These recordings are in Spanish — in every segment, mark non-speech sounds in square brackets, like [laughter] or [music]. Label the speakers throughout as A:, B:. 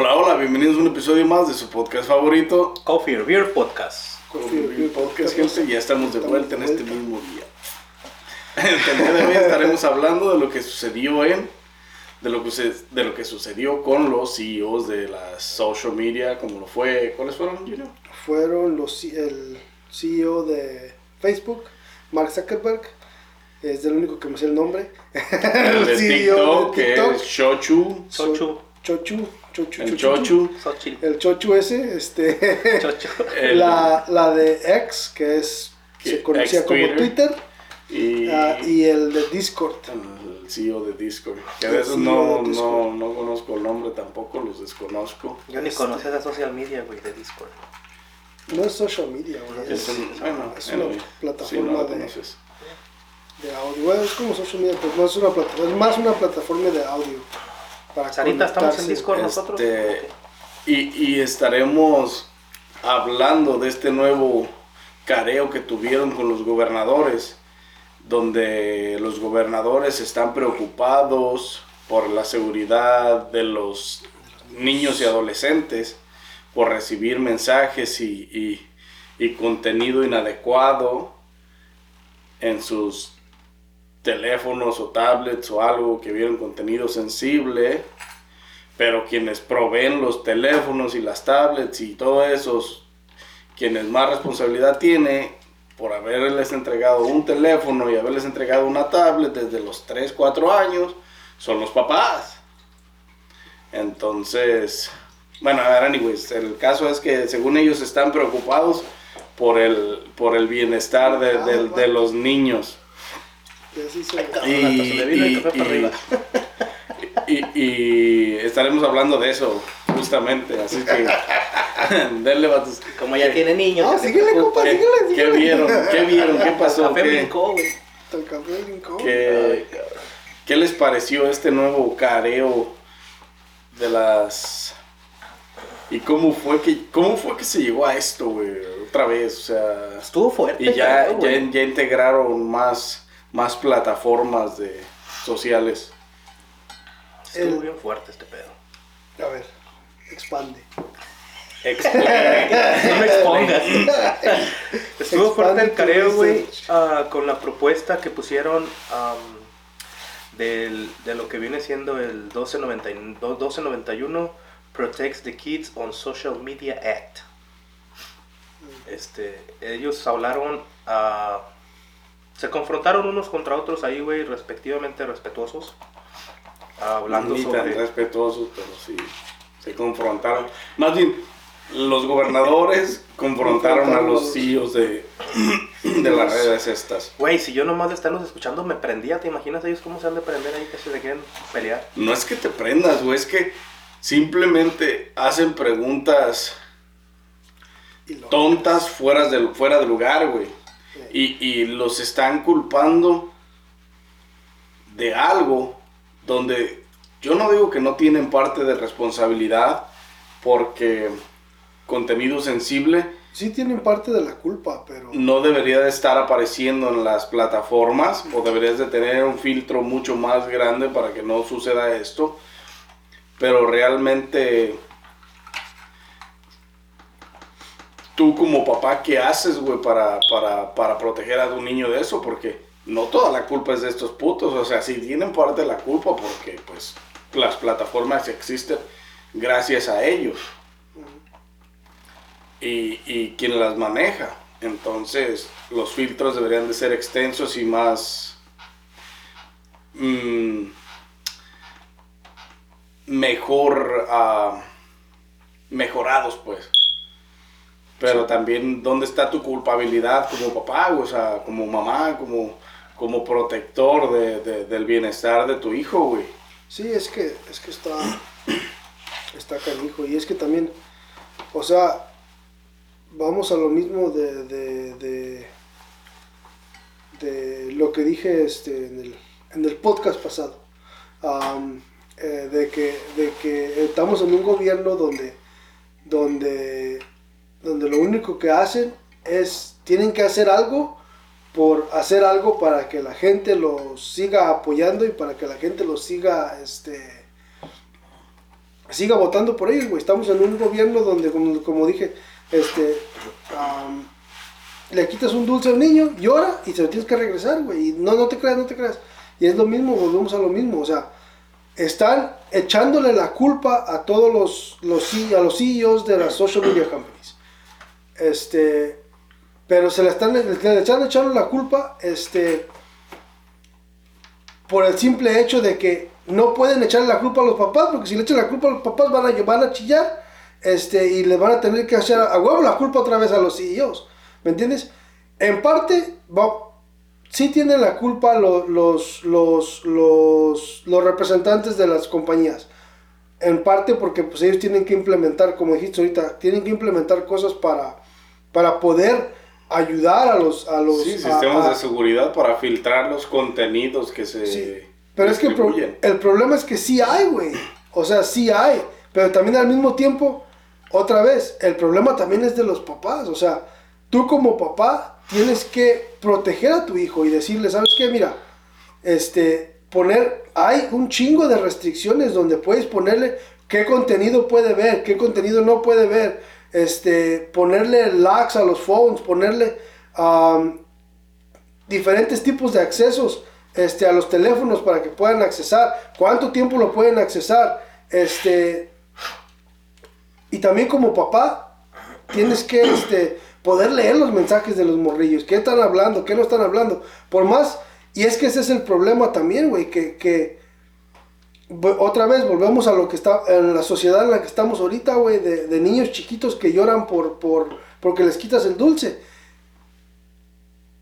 A: Hola, hola, bienvenidos a un episodio más de su podcast favorito.
B: Coffee or Beer Podcast.
A: Coffee or Beer Podcast, gente. Ya estamos de vuelta en este mismo día. [laughs] El día de hoy estaremos hablando de lo que sucedió en. De lo, que, de lo que sucedió con los CEOs de las social media, como lo fue. ¿Cuáles fueron, Junior?
C: Fueron los, el CEO de Facebook, Mark Zuckerberg. Es el único que me sé el nombre. [laughs]
A: El de TikTok, que es Chochu.
B: Chochu.
C: Chochu.
A: Chochu. El Chochu.
C: El Chochu ese, este. [laughs]
B: Chochu.
C: La, la de X, que es. se conocía como Twitter.
A: Y,
C: uh, y, el de Discord.
A: El CEO de Discord. Que a veces no, no, no conozco el nombre tampoco, los desconozco.
B: Yo ni este... conocía la social media, güey, de Discord.
C: No es social media, güey.
A: Es,
C: es,
A: bueno,
C: es una
A: anyway,
C: plataforma
A: sí, no
C: de, de audio. Bueno, es como social media, pero no es una plataforma, es más una plataforma de audio. Para
B: Sarita, estamos en. Discord nosotros.
A: Este, y, y estaremos hablando de este nuevo careo que tuvieron con los gobernadores, donde los gobernadores están preocupados por la seguridad de los niños y adolescentes, por recibir mensajes y, y, y contenido inadecuado en sus teléfonos o tablets o algo que vieron contenido sensible, pero quienes proveen los teléfonos y las tablets y todo eso, quienes más responsabilidad tiene por haberles entregado un teléfono y haberles entregado una tablet desde los 3, 4 años, son los papás. Entonces, bueno, a ver, anyways, el caso es que según ellos están preocupados por el, por el bienestar de, de, de los niños. Y, y- y- y estaremos hablando de eso justamente, así que [laughs] denle vatos.
B: Como ya tiene niños.
C: Ah, síguele,
B: preocupa.
C: compa,
A: ¿Qué,
C: síguele,
A: qué
C: síguele.
A: vieron? ¿Qué vieron? ¿Qué pasó?
B: Café
A: ¿Qué,
B: brincó, güey.
C: El café brincó.
A: qué- qué les pareció este nuevo careo de las... ¿Y cómo fue que, cómo fue que se llegó a esto, güey? Otra vez, o sea...
B: Estuvo fuerte.
A: Y ya, ya, ya integraron más, más plataformas de sociales.
B: Estuvo
C: El-
B: bien fuerte este pedo.
C: A ver, expande. [laughs]
B: no me expongas. Estuvo fuerte el careo, güey, ah, con la propuesta que pusieron am, del, de lo que viene siendo el 1290 1291 Protects the Kids on Social Media Act. Este, ellos hablaron, ah, se confrontaron unos contra otros ahí, güey, respectivamente respetuosos. hablando
A: Ni tan
B: sobre...
A: respetuosos, pero sí se confrontaron. Más bien, los gobernadores confrontaron a los CEOs de, [clears throat] de las redes estas.
B: Güey, si yo nomás de estarlos escuchando me prendía, ¿te imaginas ellos cómo se han de prender ahí que se le quieren pelear?
A: No es que te prendas, güey, es que simplemente hacen preguntas tontas fuera de, fuera de lugar, güey. Y, y los están culpando de algo donde yo no digo que no tienen parte de responsabilidad porque contenido sensible
C: Sí tienen parte de la culpa, pero...
A: no debería de estar apareciendo en las plataformas o deberías de tener un filtro mucho más grande para que no suceda esto. Pero realmente tú como papá, ¿qué haces, güey, para, para, para proteger a tu niño de eso? Porque no toda la culpa es de estos putos. O sea, sí tienen parte de la culpa porque, pues, las plataformas existen gracias a ellos. Y, y quien las maneja. Entonces, los filtros deberían de ser extensos y más... mm, mejor... ah, mejorados, pues. Pero también, ¿dónde está tu culpabilidad como papá, o sea, como mamá, como, como protector de- de- del bienestar de tu hijo, güey?
C: Sí, es que, es que está, está canijo. Y es que también, o sea, vamos a lo mismo de, de, de, de lo que dije este, en, el, en el podcast pasado. Eh, de, que, de que estamos en un gobierno donde, donde, donde lo único que hacen es, tienen que hacer algo por hacer algo para que la gente los siga apoyando y para que la gente los siga este siga votando por ellos, güey. Estamos en un gobierno donde, como, como dije, este, le quitas un dulce a un niño, llora y se lo tienes que regresar, güey. Y no, no te creas, no te creas. Y es lo mismo, volvemos a lo mismo. O sea, están echándole la culpa a todos los, los, a los CEOs de las social media companies. Este, pero se le están, le están echando la culpa, este, por el simple hecho de que no pueden echarle la culpa a los papás, porque si le echan la culpa a los papás van a, van a chillar este, y le van a tener que hacer a huevo la culpa otra vez a los CEOs. ¿Me entiendes? En parte, va, sí tienen la culpa lo- los, los, los, los representantes de las compañías. En parte porque pues, ellos tienen que implementar, como dijiste ahorita, tienen que implementar cosas para, para poder ayudar a los... A los
A: Sí, sistemas
C: a-
A: de seguridad para filtrar los contenidos que se
C: Sí, Pero es que el, pro- el problema es que sí hay, güey. O sea, sí hay. Pero también al mismo tiempo, otra vez, el problema también es de los papás. O sea, tú como papá tienes que proteger a tu hijo y decirle, ¿sabes qué? Mira, este, poner, hay un chingo de restricciones donde puedes ponerle qué contenido puede ver, qué contenido no puede ver, este, ponerle locks a los phones, ponerle diferentes tipos de accesos este, a los teléfonos para que puedan accesar, cuánto tiempo lo pueden accesar, este, y también como papá tienes que este, poder leer los mensajes de los morrillos, qué están hablando, qué no están hablando, por más, y es que ese es el problema también, güey, que, que otra vez volvemos a lo que está en la sociedad en la que estamos ahorita, güey, de, niños chiquitos que lloran por, por, porque les quitas el dulce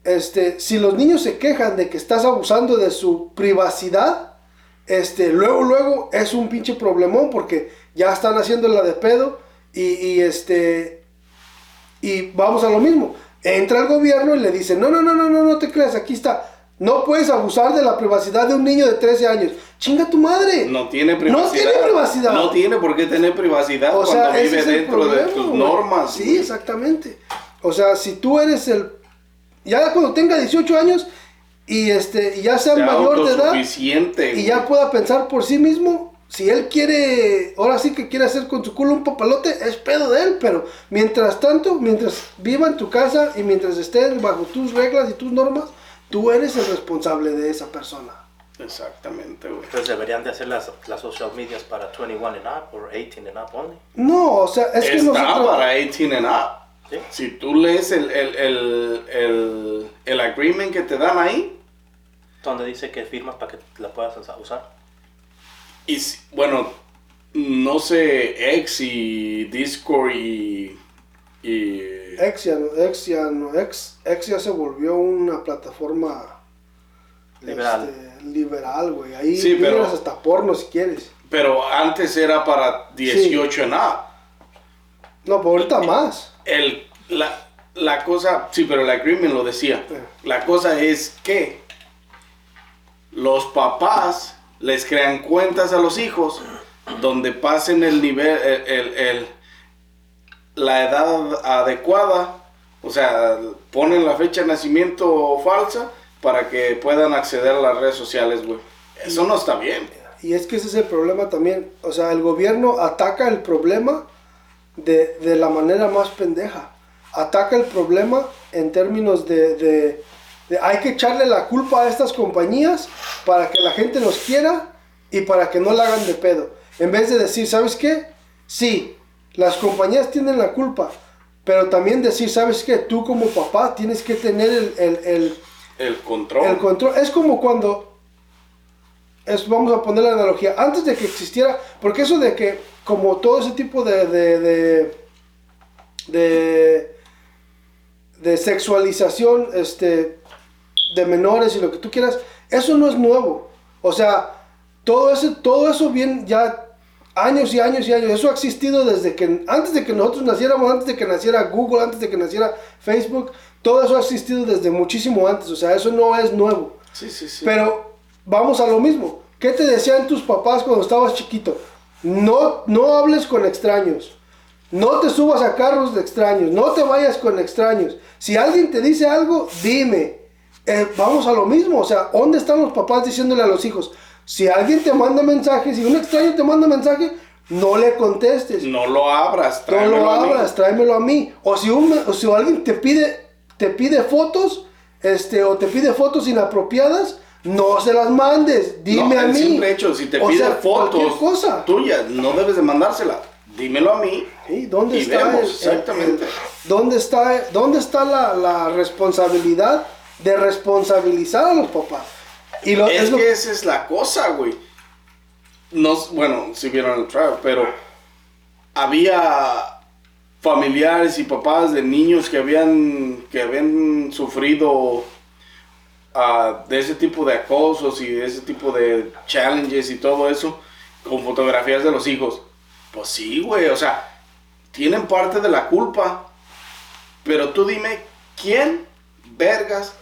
C: este, si los niños se quejan de que estás abusando de su privacidad, este, luego, luego es un pinche problemón porque ya están haciéndola de pedo y, y, este, y vamos a lo mismo. Entra el gobierno y le dice, no, no, no, no, no, no te creas, aquí está. No puedes abusar de la privacidad de un niño de 13 años. Chinga tu madre.
A: No tiene privacidad.
C: tiene privacidad.
A: No tiene por qué tener privacidad
C: O
A: cuando
C: sea,
A: vive dentro de
C: problema,
A: tus
C: güey.
A: normas.
C: Sí,
A: güey.
C: exactamente. O sea, si tú eres el... Ya cuando tenga 18 años y, este, y ya sea
A: Sea
C: mayor de edad y ya pueda pensar por sí mismo, si él quiere, ahora sí que quiere hacer con su culo un papalote, es pedo de él, pero mientras tanto, mientras viva en tu casa y mientras esté bajo tus reglas y tus normas, tú eres el responsable de esa persona.
A: Exactamente, güey.
B: Entonces deberían de hacer las, las social medias para 21 and up o 18 and up only.
C: No, o sea, es que
A: Está
C: nosotros...
A: para 18 and up.
B: ¿Sí?
A: Si tú lees el, el, el, el, el agreement que te dan ahí,
B: Donde dice que firmas para que la puedas usa- usar.
A: y si- bueno, no sé, X y Discord y... y
C: X ya, no, X ya, no, X, X ya se volvió una plataforma
B: Liberal.
C: este, liberal, güey. Ahí
A: Sí, pero-
C: miras hasta porno si quieres.
A: pero antes era para 18 and up.
C: No, pero ahorita más.
A: El, la, la cosa, sí, pero el agreement lo decía.
C: Sí.
A: La cosa es que los papás les crean cuentas a los hijos donde pasen el nivel, el, el- el- la edad adecuada, o sea, ponen la fecha de nacimiento falsa para que puedan acceder a las redes sociales, güey. Eso no está bien.
C: Y es que ese es el problema también. O sea, el gobierno ataca el problema de, de la manera más pendeja. Ataca el problema en términos de, de- de hay que echarle la culpa a estas compañías para que la gente nos quiera y para que no la hagan de pedo. En vez de decir, ¿sabes qué? Sí, las compañías tienen la culpa, pero también decir, ¿sabes qué? Tú como papá tienes que tener el, el- el-
A: El control.
C: el control es como cuando es, vamos a poner la analogía antes de que existiera porque eso de que como todo ese tipo de de, de, de, de sexualización este de menores y lo que tú quieras eso no es nuevo o sea todo ese todo eso bien ya años y años y años eso ha existido desde que antes de que nosotros naciéramos antes de que naciera Google antes de que naciera Facebook todo eso ha existido desde muchísimo antes o sea eso no es nuevo
A: sí, sí, sí.
C: pero vamos a lo mismo. ¿Qué te decían tus papás cuando estabas chiquito? No, no hables con extraños. No te subas a carros de extraños. No te vayas con extraños. Si alguien te dice algo, dime. Eh, vamos a lo mismo. O sea, ¿dónde están los papás diciéndole a los hijos? Si alguien te manda mensajes, si un extraño te manda mensaje, no le contestes.
A: No lo abras,
C: No
A: tráemelo
C: lo
A: a mí.
C: abras, tráemelo a mí. O si, un- o si alguien te pide, te pide fotos, este, o te pide fotos inapropiadas, no se las mandes. Dime
A: No,
C: a mí.
A: hecho, si te
C: O
A: pide
C: sea,
A: fotos
C: cosa.
A: tuyas, no debes de mandársela. Dímelo a mí.
C: Sí, ¿Dónde
A: Y
C: está
A: vemos,
C: el- el-
A: exactamente.
C: el- ¿Dónde está, dónde está la, la responsabilidad de responsabilizar a los papás? Y lo,
A: Es,
C: es lo-
A: que esa es la cosa, güey. No, bueno, si vieron el trial, pero había familiares y papás de niños que habían, que habían sufrido ah, de ese tipo de acosos y de ese tipo de challenges y todo eso con fotografías de los hijos. Pues sí, güey, o sea, tienen parte de la culpa. Pero tú dime, ¿quién, vergas,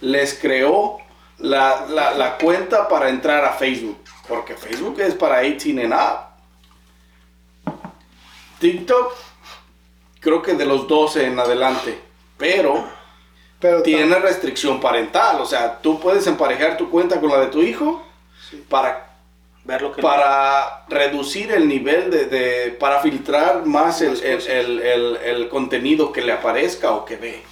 A: les creó la, la- la cuenta para entrar a Facebook? Porque Facebook es para 18 and up. TikTok, creo que de los 12 en adelante. Pero
C: pero
A: tiene restricción parental. O sea, tú puedes emparejar tu cuenta con la de tu hijo para
B: Ver lo que
A: para reducir el nivel de, de- para filtrar más el, el- el- el contenido que le aparezca o que ve.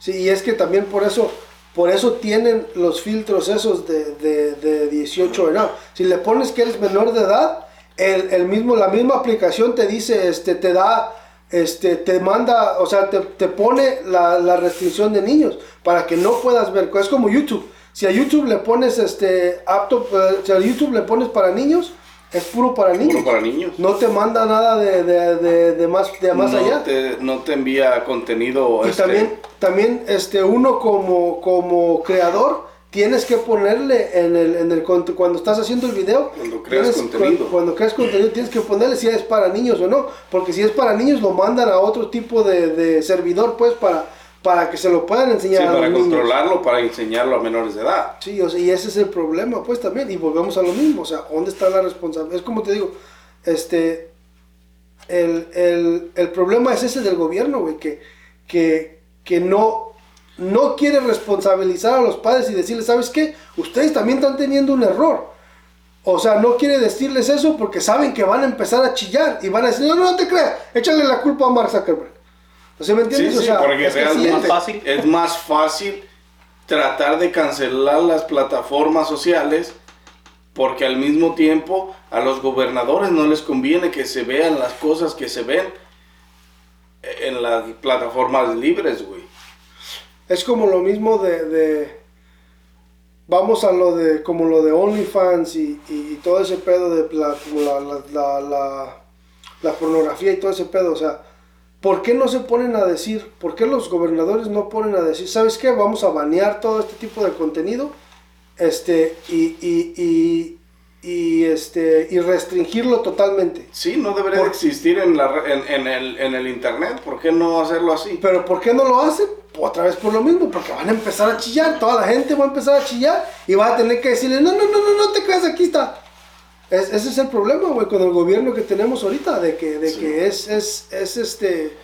C: Sí, y es que también por eso, por eso tienen los filtros esos de, de, de 18 en. Si le pones que eres menor de edad, el, el mismo, la misma aplicación te dice, este, te da, este, te manda, o sea, te, te pone la, la restricción de niños para que no puedas ver. Es como YouTube. Si a YouTube le pones este apto, eh, si a YouTube le pones para niños, es puro para niños.
A: Puro para niños.
C: No te manda nada de, de, de, de más, de más
A: no
C: allá.
A: Te, no te envía contenido.
C: Y
A: este,
C: también, también este, uno como, como creador tienes que ponerle en el, en el cuando estás haciendo el video.
A: Cuando creas
C: tienes-
A: contenido.
C: cu- Cuando creas contenido tienes que ponerle si es para niños o no. Porque si es para niños lo mandan a otro tipo de, de servidor pues para, para que se lo puedan
A: sí,
C: enseñar a
A: para
C: los niños.
A: controlarlo, para enseñarlo a menores de edad.
C: Sí, o sea, y ese es el problema, pues también, y volvemos a lo mismo, o sea, ¿dónde está la responsabilidad? Es como te digo, este, el, el, el problema es ese del gobierno, güey, que, que, que no, no quiere responsabilizar a los padres y decirles, ¿sabes qué? Ustedes también están teniendo un error. O sea, no quiere decirles eso porque saben que van a empezar a chillar y van a decir, no, no, no te creas, échale la culpa a Mark Zuckerberg. O sea, ¿me entiendes?
A: sí,
C: o sea,
A: porque
C: es que sí,
A: realmente
B: más fácil.
A: es más fácil tratar de cancelar las plataformas sociales porque al mismo tiempo a los gobernadores no les conviene que se vean las cosas que se ven en las plataformas libres, güey.
C: Es como lo mismo de, de- vamos a lo de como lo de OnlyFans y, y todo ese pedo de la, como la, la, la, la- la pornografía y todo ese pedo, o sea, ¿por qué no se ponen a decir, por qué los gobernadores no ponen a decir, ¿sabes qué? Vamos a banear todo este tipo de contenido, este, y, y, y, y, este, y restringirlo totalmente.
A: Sí, no debería
C: Por-
A: de existir en, la, en, en el, en el internet. ¿Por qué no hacerlo así?
C: Pero ¿por qué no lo hacen? Otra vez por lo mismo, porque van a empezar a chillar, toda la gente va a empezar a chillar y va a tener que decirle, no, no, no, no, no te creas, aquí está. Es- ese es el problema, güey, con el gobierno que tenemos ahorita, de que, de
A: Sí.
C: que es, es, es este...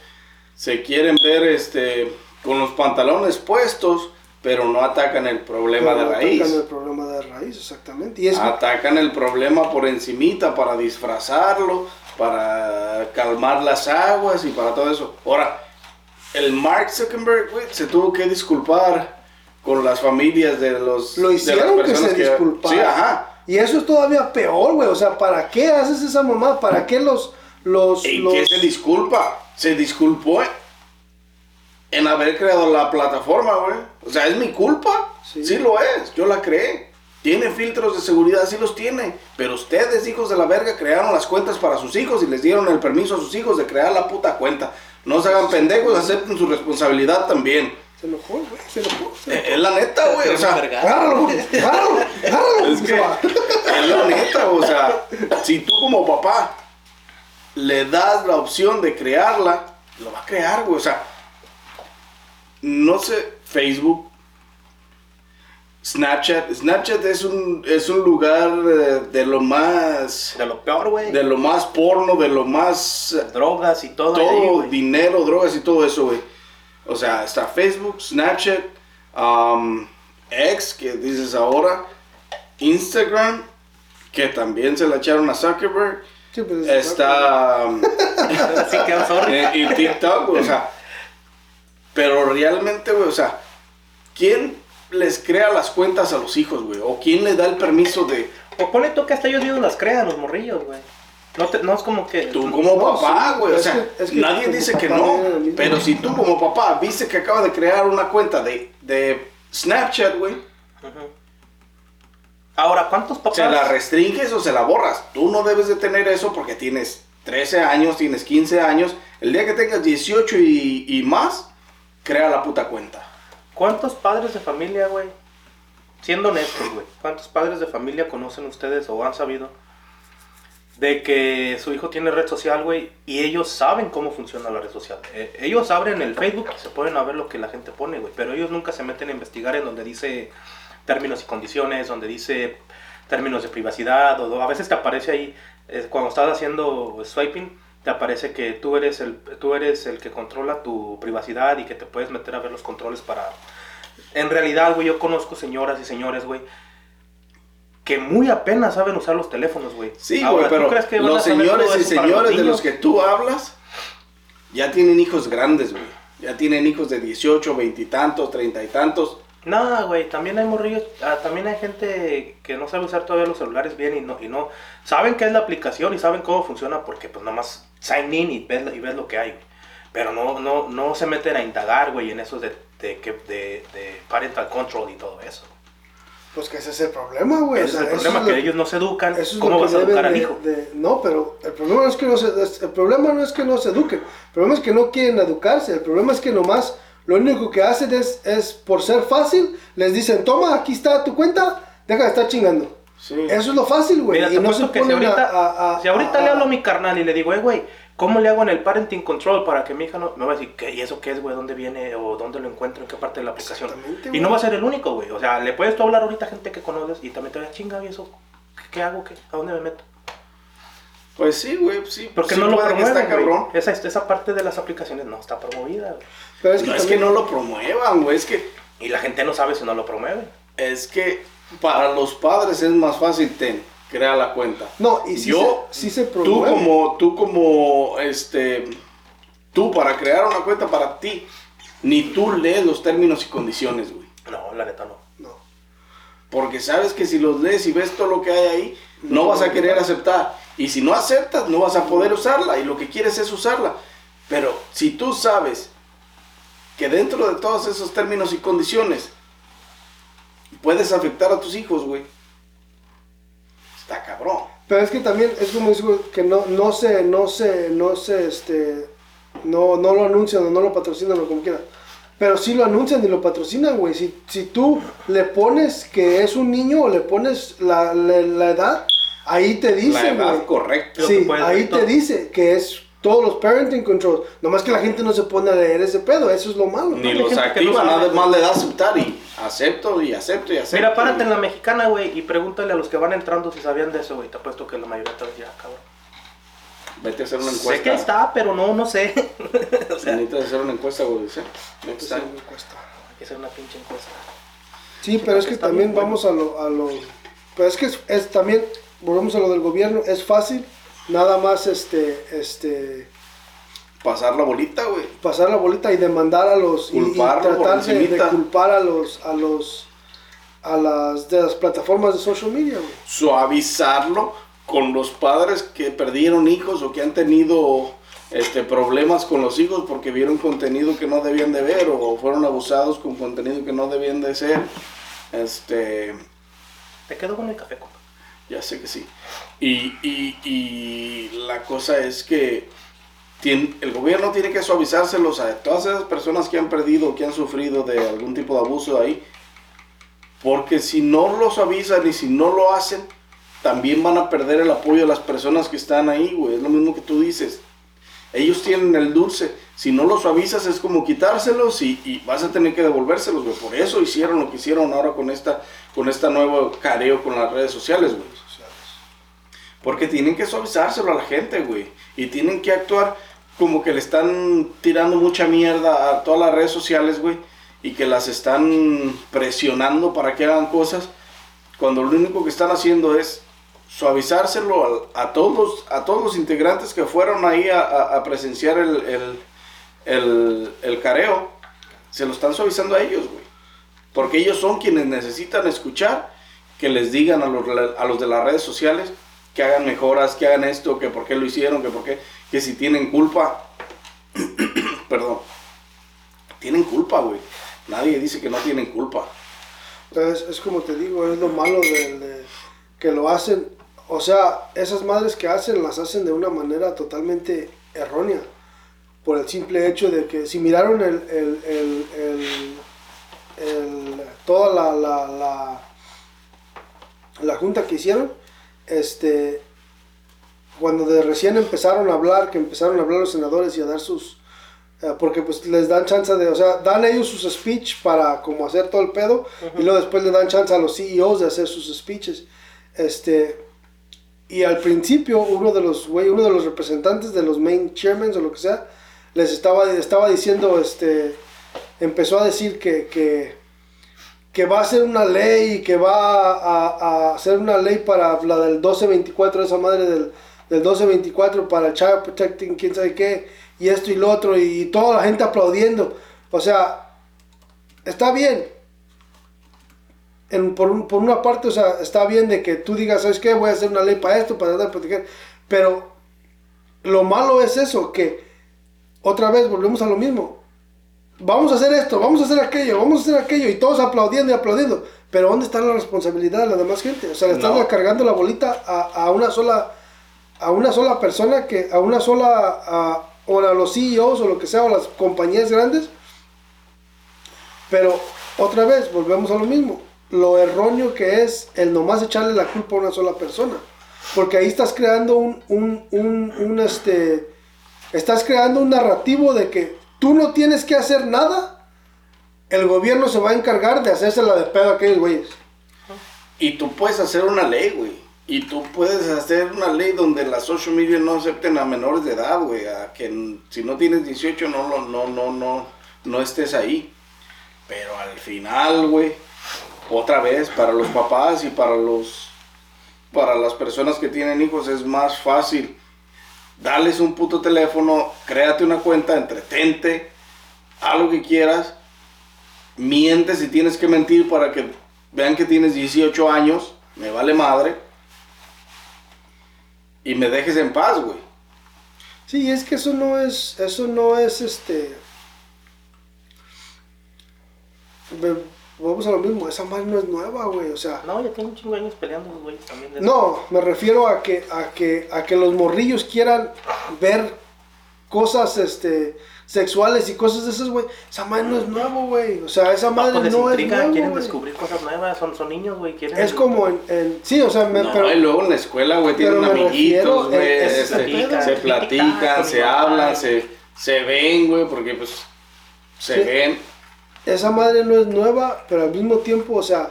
A: Se quieren ver este con los pantalones puestos, pero no atacan el problema de
C: atacan
A: raíz.
C: el problema de raíz, exactamente. Y es
A: Atacan el problema por encimita para disfrazarlo, para calmar las aguas y para todo eso. Ahora, el Mark Zuckerberg, güey, se tuvo que disculpar con las familias de los
C: lo
A: de las
C: hicieron que
A: personas
C: se disculparan.
A: Sí, ajá.
C: Y eso es todavía peor, güey. O sea, ¿para qué haces esa mamá? ¿Para qué los... los,
A: ¿En
C: los...
A: qué se disculpa? Se disculpó en haber creado la plataforma, güey. O sea, ¿es mi culpa?
C: Sí.
A: Sí. lo es, yo la creé. Tiene filtros de seguridad, sí los tiene. Pero ustedes, hijos de la verga, crearon las cuentas para sus hijos y les dieron el permiso a sus hijos de crear la puta cuenta. No se hagan pendejos, acepten su responsabilidad también.
C: Se enojó, güey, se enojó. se
A: Eh, Es la neta, güey. O sea,
C: Agárralo, agárralo, agárralo.
A: es que
C: va.
A: es la neta, o sea, si tú como papá le das la opción de crearla, lo va a crear, güey. O sea, no sé, Facebook, Snapchat. Snapchat es un, es un lugar eh, de lo más,
B: De lo peor, güey.
A: de lo más porno, de lo más
B: Drogas y todo.
A: todo, dinero, drogas y todo eso, güey. O sea, está Facebook, Snapchat, um, X, que dices ahora, Instagram, que también se la echaron a Zuckerberg.
C: Sí, pues,
A: está [laughs]
B: que, I'm sorry.
A: eh, y TikTok, o sea, pero realmente, güey, o sea, ¿quién les crea las cuentas a los hijos, güey? ¿O quién les da el permiso de
B: O pone tú que hasta ellos mismos las crean, los morrillos, güey. No, te- no es como que...
A: tú como
C: No,
A: papá,
C: sí,
A: güey? O sea,
C: que- es que
A: nadie dice que no, pero si tú como papá viste que acaba de crear una cuenta de, de Snapchat, güey.
B: Ahora, ¿cuántos papás?
A: se la restringes o se la borras. Tú no debes de tener eso porque tienes 13 años, tienes 15 años. El día que tengas 18 y, y más, crea la puta cuenta.
B: ¿Cuántos padres de familia, güey? Siendo honestos, güey. ¿Cuántos padres de familia conocen ustedes o han sabido de que su hijo tiene red social, güey? Y ellos saben cómo funciona la red social. Eh, ellos abren el Facebook y se ponen a ver lo que la gente pone, güey. Pero ellos nunca se meten a investigar en donde dice términos y condiciones, donde dice términos de privacidad. O a veces te aparece ahí, eh, cuando estás haciendo swiping, te aparece que tú eres, el, tú eres el que controla tu privacidad y que te puedes meter a ver los controles para... En realidad, güey, yo conozco señoras y señores, güey, que muy apenas saben usar los teléfonos, güey.
A: Sí, güey,
B: ¿tú
A: pero
B: crees que
A: los señores y
B: eso
A: señores de
B: niños?
A: los que tú hablas ya tienen hijos grandes, güey. Ya tienen hijos de 18, 20 y tantos, 30 y tantos.
B: No, güey, también hay morrillos, ah, también hay gente que no sabe usar todavía los celulares bien y no, y no saben qué es la aplicación y saben cómo funciona porque pues nomás sign in y ves, y ves lo que hay, güey. Pero no, no, no se meten a indagar, güey, en esos de, de, de, de parental control y todo eso.
C: Pues que ese es el problema, güey.
B: Ese
C: o sea,
B: es el problema,
C: es
B: que
C: lo-
B: ellos no se educan.
C: Eso es
B: ¿Cómo
C: lo que
B: vas a educar al
C: de-
B: hijo?
C: de- no, pero el problema no es que no se, el problema no es que no se eduquen, el problema es que no quieren educarse, el problema es que nomás lo único que hacen es, es por ser fácil, les dicen, toma, aquí está tu cuenta, deja de estar chingando.
A: Sí.
C: Eso es lo fácil, güey.
B: Mira,
C: Y
B: te
C: no se
B: que si
C: ponen a-
B: ahorita,
C: a- a-
B: si ahorita
C: a-
B: le hablo a mi carnal y le digo, eh, güey, ¿cómo le hago en el parenting control para que mi hija no... Me va a decir, ¿qué? ¿Y eso qué es, güey? ¿Dónde viene? ¿O dónde lo encuentro? ¿En qué parte de la aplicación? Y no va a ser el único, güey. O sea, le puedes tú hablar ahorita a gente que conoces y también te va a chinga, ¿y eso? ¿Qué, hago? ¿Qué? ¿A dónde me meto?
A: Pues sí, güey, sí.
B: Porque
A: sí
B: no lo promueven,
A: está
B: güey.
A: cabrón.
B: Esa, esa parte de las aplicaciones no está promovida, güey.
C: Pero es que
A: No es que no lo promuevan, güey, es que
B: Y la gente no sabe si no lo promueve.
A: es que para los padres es más fácil ten, crea la cuenta.
C: No, y sí
A: Yo,
C: se, sí se
A: tú como, tú como, este, tú para crear una cuenta para ti, ni tú lees los términos y condiciones, güey.
B: No, la neta no.
C: No.
A: Porque sabes que si los lees y ves todo lo que hay ahí, no vas a querer aceptar. Y si no aceptas, no vas a poder usarla. Y lo que quieres es usarla. Pero si tú sabes que dentro de todos esos términos y condiciones puedes afectar a tus hijos, güey. Está cabrón.
C: Pero es que también es como que no, no se, no se, no se, este, no, no lo anuncian o no lo patrocinan o como quiera. Pero sí lo anuncian y lo patrocinan, güey. Si, si tú le pones que es un niño o le pones la, la, la edad, ahí te
A: La
C: dice,
A: edad
C: güey.
A: correcta.
B: Lo que
C: Sí, ahí te dice que es todos los parenting controls. Nomás que la gente no se pone a leer ese pedo, eso es lo malo.
A: Ni activa,
B: sabe,
A: nada más le da a aceptar y acepto y acepto y acepto.
B: Mira, párate en la mexicana, güey, y pregúntale a los que van entrando si sabían de eso, güey. Te apuesto que la mayoría te va a decir, ah, cabrón.
A: Vete a hacer una encuesta.
B: Sé que está, pero no, no sé. [laughs] o sea, hay
A: Necesitas hacer una encuesta, güey. dice. Next
C: Eso
A: time.
C: me cuesta.
B: que hacer una pinche encuesta.
C: Sí, pero es que también vamos a lo, a lo... Pero es que es, es también, volvemos a lo del gobierno, es fácil nada más este, este,
A: Pasar la bolita, güey.
C: pasar la bolita y demandar a los... y- y,
A: Culparlo por
C: tratar de, culpar a los, a los, a las, de las plataformas de social media, güey.
A: suavizarlo con los padres que perdieron hijos o que han tenido este, problemas con los hijos porque vieron contenido que no debían de ver o fueron abusados con contenido que no debían de ser. Este,
B: Te quedo con el café, compa.
A: ya sé que sí. Y, y- y la cosa es que el gobierno tiene que suavizárselos a todas esas personas que han perdido, que han sufrido de algún tipo de abuso ahí. Porque si no lo suavizan y si no lo hacen, también van a perder el apoyo de las personas que están ahí, güey. Es lo mismo que tú dices. Ellos tienen el dulce. Si no lo suavizas es como quitárselos y, y vas a tener que devolvérselos, güey. Por eso hicieron lo que hicieron ahora con esta, con esta nuevo careo con las redes sociales, güey. Porque tienen que suavizárselo a la gente, güey. Y tienen que actuar como que le están tirando mucha mierda a todas las redes sociales, güey. Y que las están presionando para que hagan cosas. Cuando lo único que están haciendo es suavizárselo a, todos, los, a todos los integrantes que fueron ahí a presenciar el, el, el, el careo. Se lo están suavizando a ellos, güey. Porque ellos son quienes necesitan escuchar que les digan a los, a los de las redes sociales que hagan mejoras, que hagan esto, que por qué lo hicieron, que por qué, que si tienen culpa. [clears throat] Perdón. Tienen culpa, güey. Nadie dice que no tienen culpa.
C: Entonces, es como te digo, es lo malo de, de que lo hacen. O sea, esas madres que hacen, las hacen de una manera totalmente errónea. Por el simple hecho de que si miraron el, el, el, toda la, la junta que hicieron, este, cuando de recién empezaron a hablar, que empezaron a hablar los senadores y a dar sus, eh, porque pues les dan chance de, o sea, dan ellos sus speech para como hacer todo el pedo y luego después le dan chance a los CEOs de hacer sus speeches. Este, y al principio uno de los, güey, uno de los representantes de los main chairmen o lo que sea, les estaba, estaba diciendo, este, empezó a decir que, que, que va a hacer una ley, que va a, a una ley para la del 1224, esa madre del, del 1224 para el Child Protecting, quién sabe qué, y esto y lo otro, y toda la gente aplaudiendo. O sea, está bien. En- por, un- por una parte, o sea, está bien de que tú digas, ¿sabes qué? Voy a hacer una ley para esto, para tratar de proteger. Pero lo malo es eso, que otra vez volvemos a lo mismo. Vamos a hacer esto, vamos a hacer aquello, vamos a hacer aquello, y todos aplaudiendo y aplaudiendo. Pero ¿dónde está la responsabilidad de la demás gente? O sea, le están
A: No.
C: cargando la bolita a, a una sola a una sola persona que a una sola a, o a los CEOs o lo que sea o las compañías grandes pero otra vez volvemos a lo mismo lo erróneo que es el nomás echarle la culpa a una sola persona porque ahí estás creando un, un, un, un, este estás creando un narrativo de que tú no tienes que hacer nada el gobierno se va a encargar de hacérsela de pedo a aquellos güeyes
A: Y tú puedes hacer una ley, güey. Y tú puedes hacer una ley donde las social media no acepten a menores de edad, güey. A que si no tienes 18 no, lo- no, no, no, no estés ahí. Pero al final, güey, otra vez, para los papás y para los para las personas que tienen hijos es más fácil. Darles un puto teléfono, créate una cuenta, entretente, lo que quieras. Miente si tienes que mentir para que vean que tienes 18 años, me vale madre. Y me dejes en paz, güey.
C: Sí, es que eso no es, eso no es este. Vamos a lo mismo, esa madre no es nueva, güey, o sea.
B: No, ya tiene un chingo de años peleando los güeyes también. de eso.
C: No, me refiero a que, a que, a que los morrillos quieran ver cosas, este, sexuales y cosas de esas, güey. Esa madre no es nuevo, güey. O sea, esa
B: No,
C: madre
B: pues
C: no es
B: intriga,
C: nueva,
B: quieren
C: güey.
B: descubrir cosas nuevas, son, son niños, güey, quieren...
C: Es como en, en- sí, o sea, me,
A: No,
C: pero,
A: y luego en la escuela, güey, tienen amiguitos, güey.
C: eh, es
A: este,
C: pedo.
A: se platican,
B: Platican,
A: se
B: con mi
A: hablan, se, se ven, güey, porque pues se
C: Sí.
A: ven.
C: Esa madre no es nueva, pero al mismo tiempo, o sea,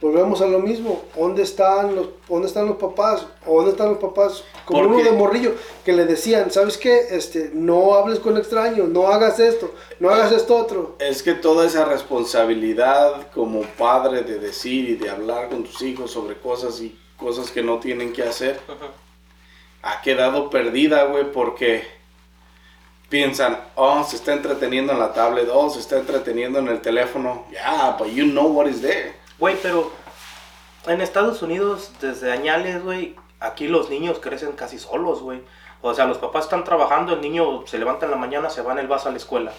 C: volvemos a lo mismo. ¿Dónde están los, dónde están los papás? ¿O dónde están los papás? Como uno de morrillo que le decían, ¿sabes qué? Este, no hables con extraños, no hagas esto, no hagas esto otro.
A: Es que toda esa responsabilidad como padre de decir y de hablar con tus hijos sobre cosas y cosas que no tienen que hacer, ha quedado perdida, güey, porque piensan, oh, se está entreteniendo en la tablet, oh, se está entreteniendo en el teléfono. Yeah, but you know what is there.
B: Güey, pero en Estados Unidos, desde añales, güey, aquí los niños crecen casi solos, güey. O sea, los papás están trabajando, el niño se levanta en la mañana, se va en el bus a la escuela.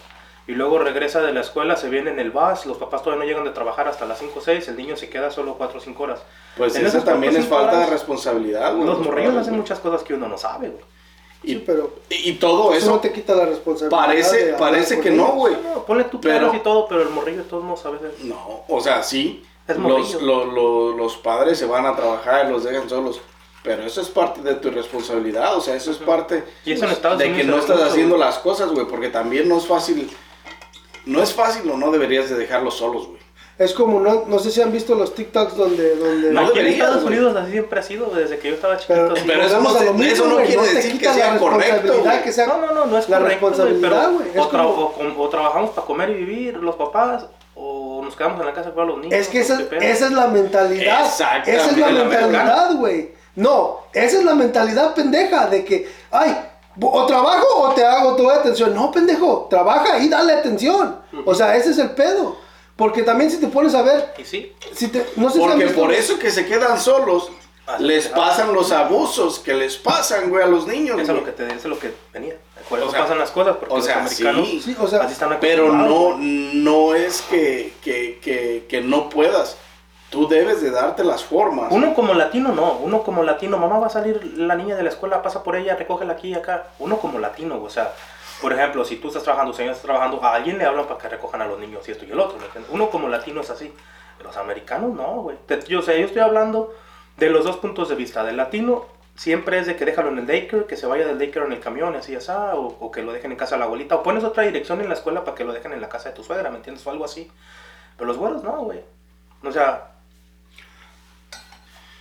B: Y luego regresa de la escuela, se viene en el bus, los papás todavía no llegan de trabajar hasta las 5 o 6, el niño se queda solo 4 o 5 horas.
A: Pues
B: En
A: eso también es falta de
B: horas,
A: responsabilidad, güey.
B: Los
A: los
B: morrillos hacen muchas cosas que uno no sabe, güey.
A: Y,
C: Sí, pero
A: y todo
C: eso
A: eso
C: no te quita la responsabilidad.
A: parece, parece que no, güey.
B: No, ponle tu
A: Pero-
B: y todo, pero el morrillo de todos modos sabe hacer.
A: No, o sea, sí.
B: Es
A: los,
B: morrillo.
A: lo- lo- los padres se van a trabajar y los dejan solos. Pero eso es parte de tu responsabilidad, o sea, eso es parte
B: Y eso en Estados
A: de que no estás
B: mucho,
A: haciendo
B: güey.
A: las cosas, güey, porque también no es fácil. No es fácil o no deberías de dejarlos solos, güey.
C: Es como, no, no sé si han visto los TikToks donde... donde
A: No
B: Aquí en Estados. Unidos así siempre ha sido, desde que yo estaba chiquito.
C: Pero,
B: así.
A: pero eso no
C: a lo mismo,
A: eso no
C: güey,
A: quiere
C: te
A: decir que
C: quita
A: sea
C: la
A: correcto,
C: responsabilidad
A: güey.
C: que sea
B: No, no, no, no es
C: la
B: correcto,
C: responsabilidad,
B: pero
C: güey. Es
B: o, tra-
C: como-
B: o com- o trabajamos para comer y vivir los papás, o nos quedamos en la casa para los niños.
C: Es que esa, esa es la mentalidad.
A: Exactamente,
C: Esa es la
A: la
C: mentalidad, güey. No, esa es la mentalidad pendeja de que, ay, o trabajo o te hago, doy atención. No, pendejo, trabaja y dale atención. O sea, ese es el pedo. Porque también si te pones a ver,
B: Y sí,
C: si te, no sé si
A: Porque
C: visto-
A: por eso que se quedan solos,
B: Así
A: les
B: es.
A: pasan los abusos que les pasan, güey, a los niños.
B: eso es lo que te eso es lo que venía. Por eso
A: O sea,
B: pasan las cosas, porque
A: o
B: los
A: sea,
B: americanos
A: sí.
C: Sí, o sea,
B: así están
A: Pero no, no es que, que, que, que no puedas. Tú debes de darte las formas.
B: Uno como latino no, uno como latino, mamá va a salir la niña de la escuela, pasa por ella, recógela aquí y acá. Uno como latino, o sea, por ejemplo, si tú estás trabajando, señor está trabajando, a alguien le hablan para que recojan a los niños y esto y el otro. Uno como latino es así. Los americanos no, güey. Yo, o sea, yo estoy hablando de los dos puntos de vista. Del latino siempre es de que déjalo en el daycare, que se vaya del daycare en el camión, y así, así, o, o que lo dejen en casa de la abuelita, o pones otra dirección en la escuela para que lo dejen en la casa de tu suegra, ¿me entiendes? O algo así. Pero los güeros no, güey. O sea,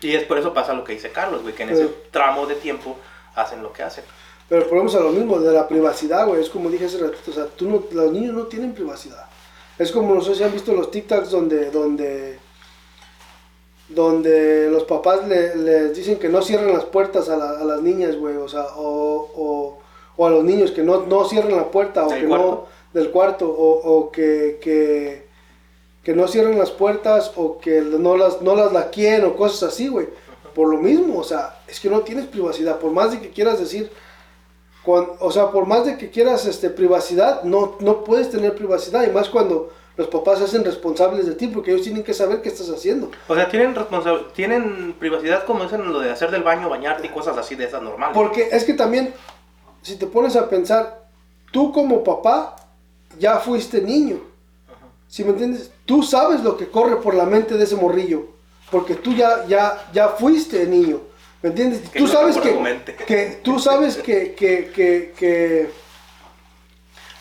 B: y es por eso pasa lo que dice Carlos, güey, que en ese tramo de tiempo hacen lo que hacen.
C: Pero volvemos a lo mismo, de la privacidad, güey. Es como dije hace ratito, o sea, tú no, los niños no tienen privacidad. Es como, no sé si han visto los TikToks donde, donde, donde los papás le- les dicen que no cierren las puertas a, la- a las niñas, güey. O sea, o, o, o a los niños que no, no cierren la puerta o
B: ¿Del
C: que
B: cuarto?
C: no del cuarto o, o que, que, que no cierren las puertas o que no las, no las laquien o cosas así, güey. Por lo mismo, o sea, es que no tienes privacidad. Por más de que quieras decir, cuan- o sea, por más de que quieras este, privacidad, no, no puedes tener privacidad. Y más cuando los papás se hacen responsables de ti, porque ellos tienen que saber qué estás haciendo.
B: O sea, tienen tienen privacidad como dicen lo de hacer del baño, bañarte y cosas así de esas normales.
C: Porque es que también, si te pones a pensar, tú como papá ya fuiste niño. ¿Sí me entiendes? Tú sabes lo que corre por la mente de ese morrillo. Porque tú ya, ya, ya fuiste niño. ¿Me entiendes?
B: Que
C: Tú
B: no
C: sabes que, que tú sabes que, que, que,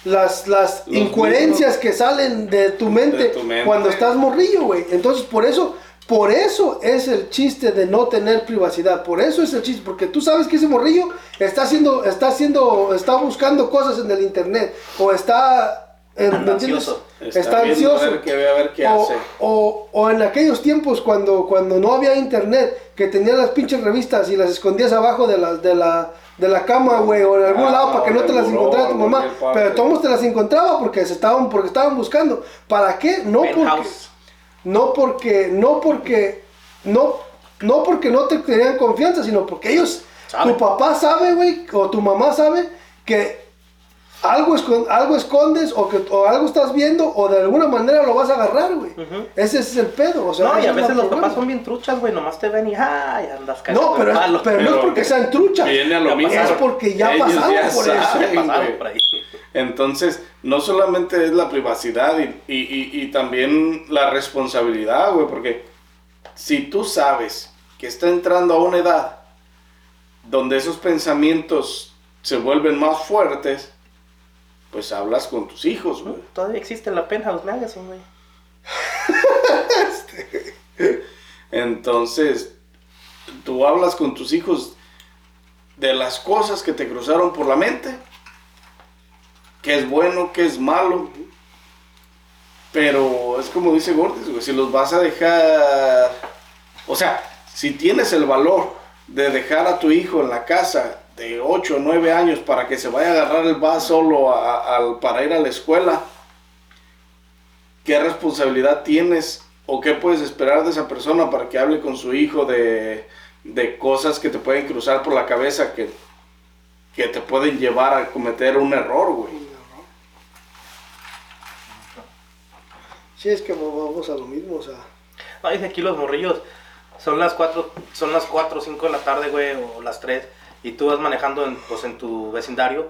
C: las, las
A: Los
C: incoherencias que salen de tu, mente
A: De tu mente.
C: cuando estás morrillo, güey. Entonces, por eso, por eso es el chiste de no tener privacidad. Por eso es el chiste, porque tú sabes que ese morrillo está haciendo, está haciendo, está buscando cosas en el internet o está, eh, ¿me entiendes?
B: Ansioso.
A: Está
C: ansioso.
A: a ver qué ve, a ver qué
C: o,
A: hace.
C: o- o en aquellos tiempos cuando, cuando no había internet, que tenías las pinches revistas y las escondías abajo de la, de la, de la cama, güey, o en algún
A: Ah,
C: lado para que no te las encontrara tu mamá. Pero todos te las encontraba porque se estaban, porque estaban buscando. ¿Para qué? No porque, no porque, no porque, no, no porque no te tenían confianza, sino porque ellos, tu papá sabe, güey, o tu mamá sabe que algo, escon- algo escondes o que o algo estás viendo o de alguna manera lo vas a agarrar, güey. Ese es el pedo, o sea,
B: no, y a
C: es
B: veces los papás son bien truchas, güey, nomás te ven y ay, andas cayendo
C: No, pero, es-
B: palo.
C: pero no es porque sean truchas.
A: Viene a lo
B: Ya
A: mismo.
C: Es porque ya
A: Ellos
C: pasaron
A: ya
C: por eso.
B: Ya
A: saben,
B: pasaron por ahí.
A: Entonces, no solamente es la privacidad y, y- y- y también la responsabilidad, güey, porque si tú sabes que está entrando a una edad donde esos pensamientos se vuelven más fuertes, pues hablas con tus hijos, güey.
B: Todavía existe la Penthouse Magazine, güey. [laughs]
A: Entonces, tú hablas con tus hijos de las cosas que te cruzaron por la mente, que es bueno, que es malo. Pero es como dice Gordis, güey, si los vas a dejar, o sea, si tienes el valor de dejar a tu hijo en la casa de 8 o 9 años para que se vaya a agarrar el vaso solo a- al- para ir a la escuela, ¿qué responsabilidad tienes o qué puedes esperar de esa persona para que hable con su hijo de, de cosas que te pueden cruzar por la cabeza que, que te pueden llevar a cometer un error, güey?
C: Sí, es que vamos a lo mismo, o sea.
B: No, dice aquí los morrillos. Son las 4, son las 4 o 5 de la tarde, güey, o las 3. Y tú vas manejando en, pues, en tu vecindario.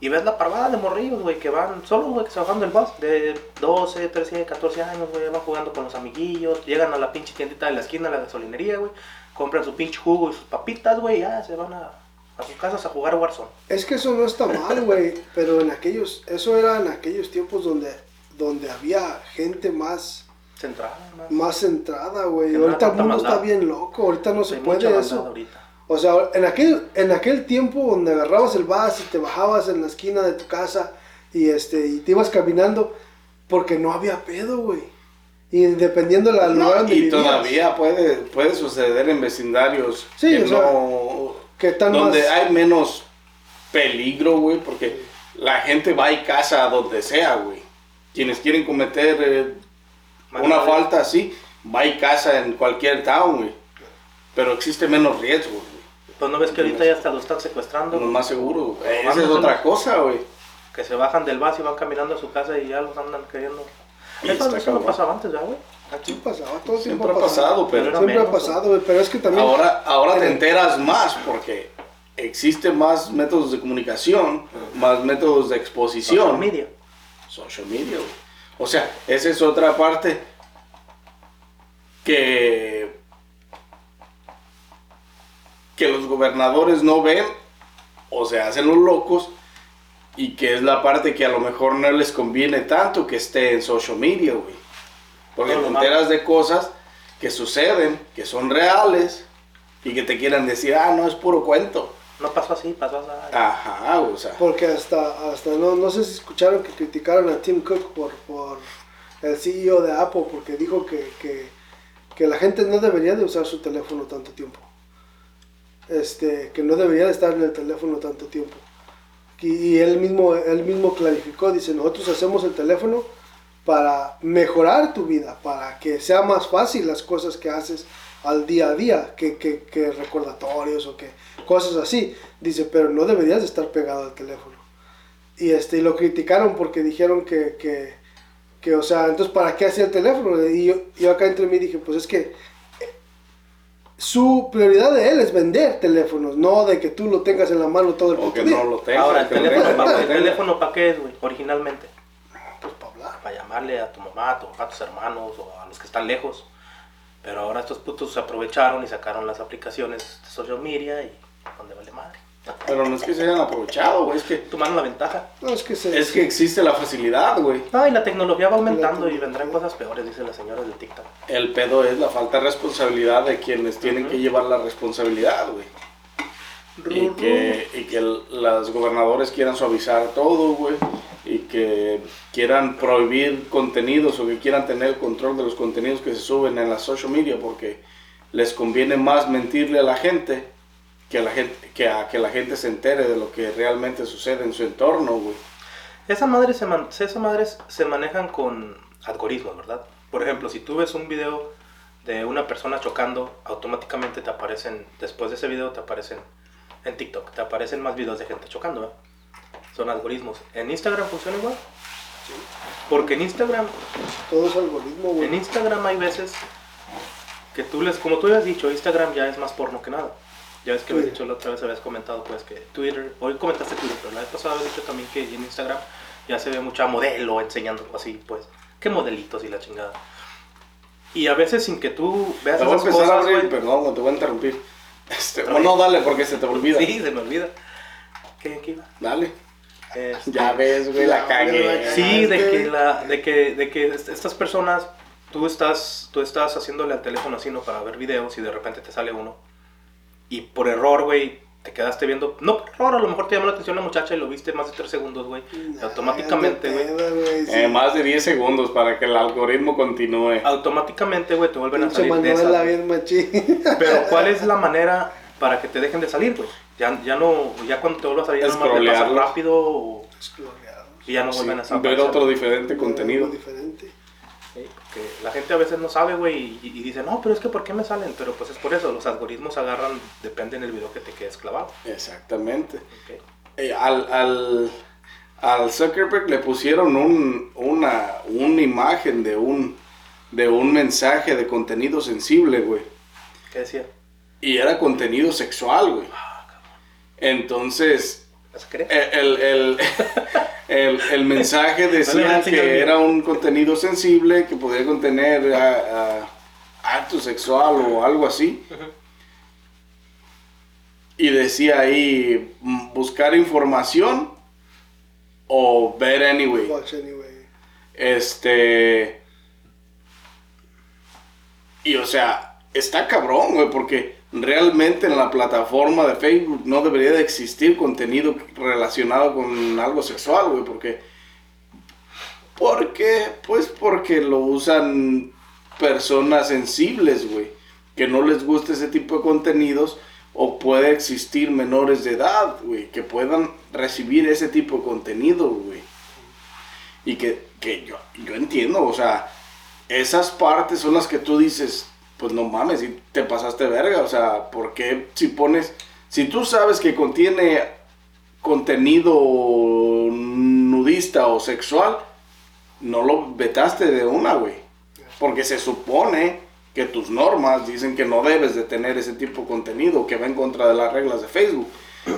B: Y ves la parvada de morrillos, güey, que van solos, güey, que se bajan del bus. De 12, 13, 14 años, güey, van jugando con los amiguillos. Llegan a la pinche tiendita de la esquina, a la gasolinería, güey. Compran su pinche jugo y sus papitas, güey, ya se van a, a sus casas a jugar Warzone.
C: Es que eso no está mal, güey, pero en aquellos, eso era en aquellos tiempos donde, donde había gente más,
B: Central, más.
C: más centrada, güey. Ahorita el mundo está
B: maldad.
C: bien loco, ahorita no se
B: Hay
C: puede eso.
B: ahorita.
C: O sea, en aquel, en aquel tiempo donde agarrabas el bus y te bajabas en la esquina de tu casa y este y te ibas caminando porque no había pedo, güey. Y dependiendo del
A: No,
C: lugar donde
A: y
C: vivías,
A: todavía puede, puede suceder en vecindarios
C: Sí,
A: que
C: o sea,
A: no,
C: que están
A: donde
C: más-
A: hay menos peligro, güey, porque la gente va y casa a donde sea, güey. Quienes quieren cometer eh, una falta así, va y casa en cualquier town, güey. Pero existe menos riesgo, güey.
B: Pues no ves que ahorita ya hasta lo están secuestrando.
A: Lo más seguro. güey. Esa es otra cosa, güey.
B: Que se bajan del bus y van caminando a su casa y ya los andan queriendo.
A: Y
B: Eso, eso no pasaba antes, ¿ya, güey?
C: Sí pasaba, todo
A: Siempre ha pasado, pero
B: Pero
C: Siempre
B: menos,
C: ha pasado, güey, pero es que también...
A: ahora, ahora te enteras más porque existen más métodos de comunicación, más métodos de exposición.
B: Social media.
A: social media, güey. O sea, esa es otra parte que que los gobernadores no ven o se hacen los locos y que es la parte que a lo mejor no les conviene tanto que esté en social media, güey. Porque
B: No,
A: te enteras de cosas que suceden, que son reales y que te quieran decir, ah, no, es puro cuento.
B: No pasó así, pasó así.
A: Ajá, o sea.
C: Porque hasta, hasta no, no sé si escucharon que criticaron a Tim Cook por, por el CEO de Apple porque dijo que, que, que la gente no debería de usar su teléfono tanto tiempo. Este, que no debería de estar en el teléfono tanto tiempo. Y, y él mismo, él mismo clarificó, dice, nosotros hacemos el teléfono para mejorar tu vida, para que sea más fácil las cosas que haces al día a día, que, que, que recordatorios o que cosas así. Dice, pero no deberías de estar pegado al teléfono. Y este, y lo criticaron porque dijeron que, que, que, o sea, entonces, ¿para qué hacía el teléfono? Y yo, yo acá entre mí dije, pues es que su prioridad de él es vender teléfonos, no de que tú lo tengas en la mano todo el
A: O que no lo tengas.
B: Ahora, el teléfono, ¿para el teléfono para qué es, güey? Originalmente.
C: Pues para hablar.
B: Para llamarle a tu mamá, a tu papá, a tus hermanos o a los que están lejos. Pero ahora estos putos se aprovecharon y sacaron las aplicaciones de social media y donde vale madre.
A: Pero no es que se hayan aprovechado, güey. Es que,
B: Tomaron la ventaja.
C: No, es que se...
A: es que existe la facilidad, güey.
B: No, y la tecnología va aumentando y vendrán cosas peores, dice la señora del TikTok.
A: El pedo es la falta de responsabilidad de quienes tienen que llevar la responsabilidad, güey. Y que, y que los gobernadores quieran suavizar todo, güey. Y que quieran prohibir contenidos o que quieran tener el control de los contenidos que se suben en la social media porque les conviene más mentirle a la gente que a, la gente, que a que la gente se entere de lo que realmente sucede en su entorno, güey.
B: Esa madre se man- esas madres se manejan con algoritmos, ¿verdad? Por ejemplo, si tú ves un video de una persona chocando, automáticamente te aparecen, después de ese video te aparecen en TikTok, te aparecen más videos de gente chocando, ¿eh? Son algoritmos. ¿En Instagram funciona igual? Porque en Instagram,
C: Todo es algoritmo, güey.
B: en Instagram hay veces que tú les, como tú habías dicho, Instagram ya es más porno que nada. Ya ves que habías dicho la otra vez, habías comentado pues que Twitter, hoy comentaste Twitter, pero la vez pasada habías dicho también que en Instagram ya se ve mucha modelo enseñando así, pues, qué modelitos y la chingada. Y a veces sin que tú veas esas
A: empezar a
B: cosas,
A: abrir,
B: güey.
A: perdón, te voy a interrumpir. Este,
B: Otra
A: o no,
B: vez.
A: dale, porque se te olvida.
B: Sí, se me olvida. ¿Qué, qué iba?
A: Dale.
B: Este,
A: Ya ves, güey, la
C: Ya,
A: cagué.
C: la
B: Sí, de que, la, de que, de que est- estas personas, tú estás, tú estás haciéndole al teléfono así, ¿no? Para ver videos y de repente te sale uno. Y por error, güey, te quedaste viendo. No por error, a lo mejor te llamó la atención la muchacha y lo viste más de 3 segundos, güey. Automáticamente, güey.
C: sí.
A: Eh, más de 10 segundos para que el algoritmo continúe.
B: Automáticamente, güey, te vuelven a salir de esas.
C: bien.
B: Pero [laughs] ¿cuál es la manera para que te dejen de salir, güey? Ya, ya no, ya cuando te vuelvas a salir, ya nomás pasas
A: Scrollearlos.
B: rápido o- y ya no
A: Sí,
B: vuelven a
A: ver
B: aparecer.
A: otro diferente contenido.
C: Diferente.
B: Sí, porque la gente a veces no sabe, güey, y, y dice, no, pero es que ¿por qué me salen? Pero pues es por eso, los algoritmos agarran, depende del video que te quedes clavado.
A: Exactamente.
B: ¿ok?
A: Eh, al, al, al Zuckerberg le pusieron un, una, una imagen de un, de un mensaje de contenido sensible, güey.
B: ¿Qué decía?
A: Y era contenido sexual, güey. Entonces,
B: ¿Las crees?
A: el, el, [laughs] el, el mensaje decía que
B: bien.
A: era un contenido sensible que podía contener a- a acto sexual o algo así. Y decía ahí mm, buscar información o ver anyway.
C: Watch anyway.
A: Este. Y o sea, está cabrón, güey, porque realmente en la plataforma de Facebook no debería de existir contenido relacionado con algo sexual, güey, porque. ¿Por qué? Pues porque lo usan personas sensibles, güey, que no les guste ese tipo de contenidos o puede existir menores de edad, güey, que puedan recibir ese tipo de contenido, güey. Y que, que yo, yo entiendo, o sea, esas partes son las que tú dices, pues no mames, si te pasaste verga, o sea, ¿por qué si pones, si tú sabes que contiene contenido nudista o sexual, no lo vetaste de una, güey. Porque se supone que tus normas dicen que no debes de tener ese tipo de contenido, que va en contra de las reglas de Facebook.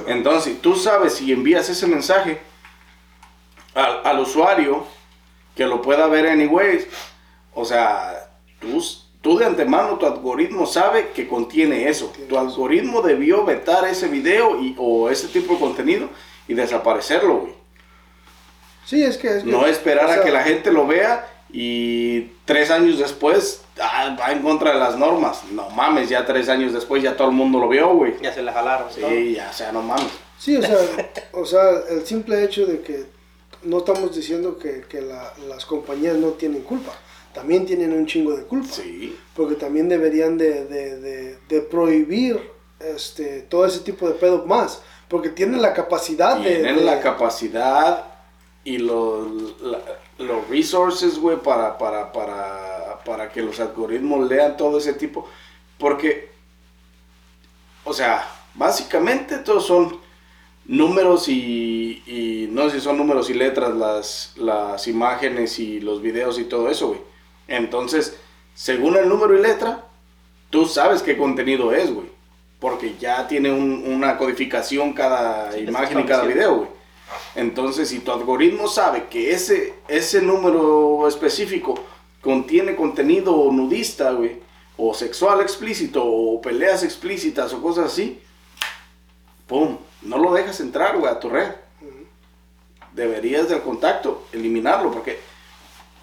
A: Entonces, si tú sabes si envías ese mensaje al, al usuario, que lo pueda ver anyways, o sea, tú, tú de antemano, tu algoritmo sabe que contiene eso. Tu algoritmo debió vetar ese video y, o ese tipo de contenido y desaparecerlo, güey.
C: Sí, es que... Es que-
A: No esperar
C: o sea,
A: a que la gente lo vea y tres años después ah, va en contra de las normas. No mames, ya tres años después ya todo el mundo lo vio, güey.
B: Ya se la jalaron. ¿no?
A: Sí, ya, o sea, no mames.
C: Sí, o sea, o sea, el simple hecho de que no estamos diciendo que, que la- las compañías no tienen culpa. También tienen un chingo de culpa.
A: Sí.
C: Porque también deberían de, de- de- de prohibir este, todo ese tipo de pedo más. Porque tienen la capacidad de...
A: Tienen
C: de-
A: la capacidad y los, la- los resources, güey, para, para, para, para que los algoritmos lean todo ese tipo. Porque, o sea, básicamente todos son números y, y no sé si son números y letras las, las imágenes y los videos y todo eso, güey. Entonces, según el número y letra, tú sabes qué contenido es, güey. Porque ya tiene un- una codificación cada
B: Sí,
A: imagen y cada video, güey. Entonces, si tu algoritmo sabe que ese, ese número específico contiene contenido nudista, güey, o sexual explícito, o peleas explícitas, o cosas así, ¡pum! No lo dejas entrar, güey, a tu red. Deberías del contacto eliminarlo, porque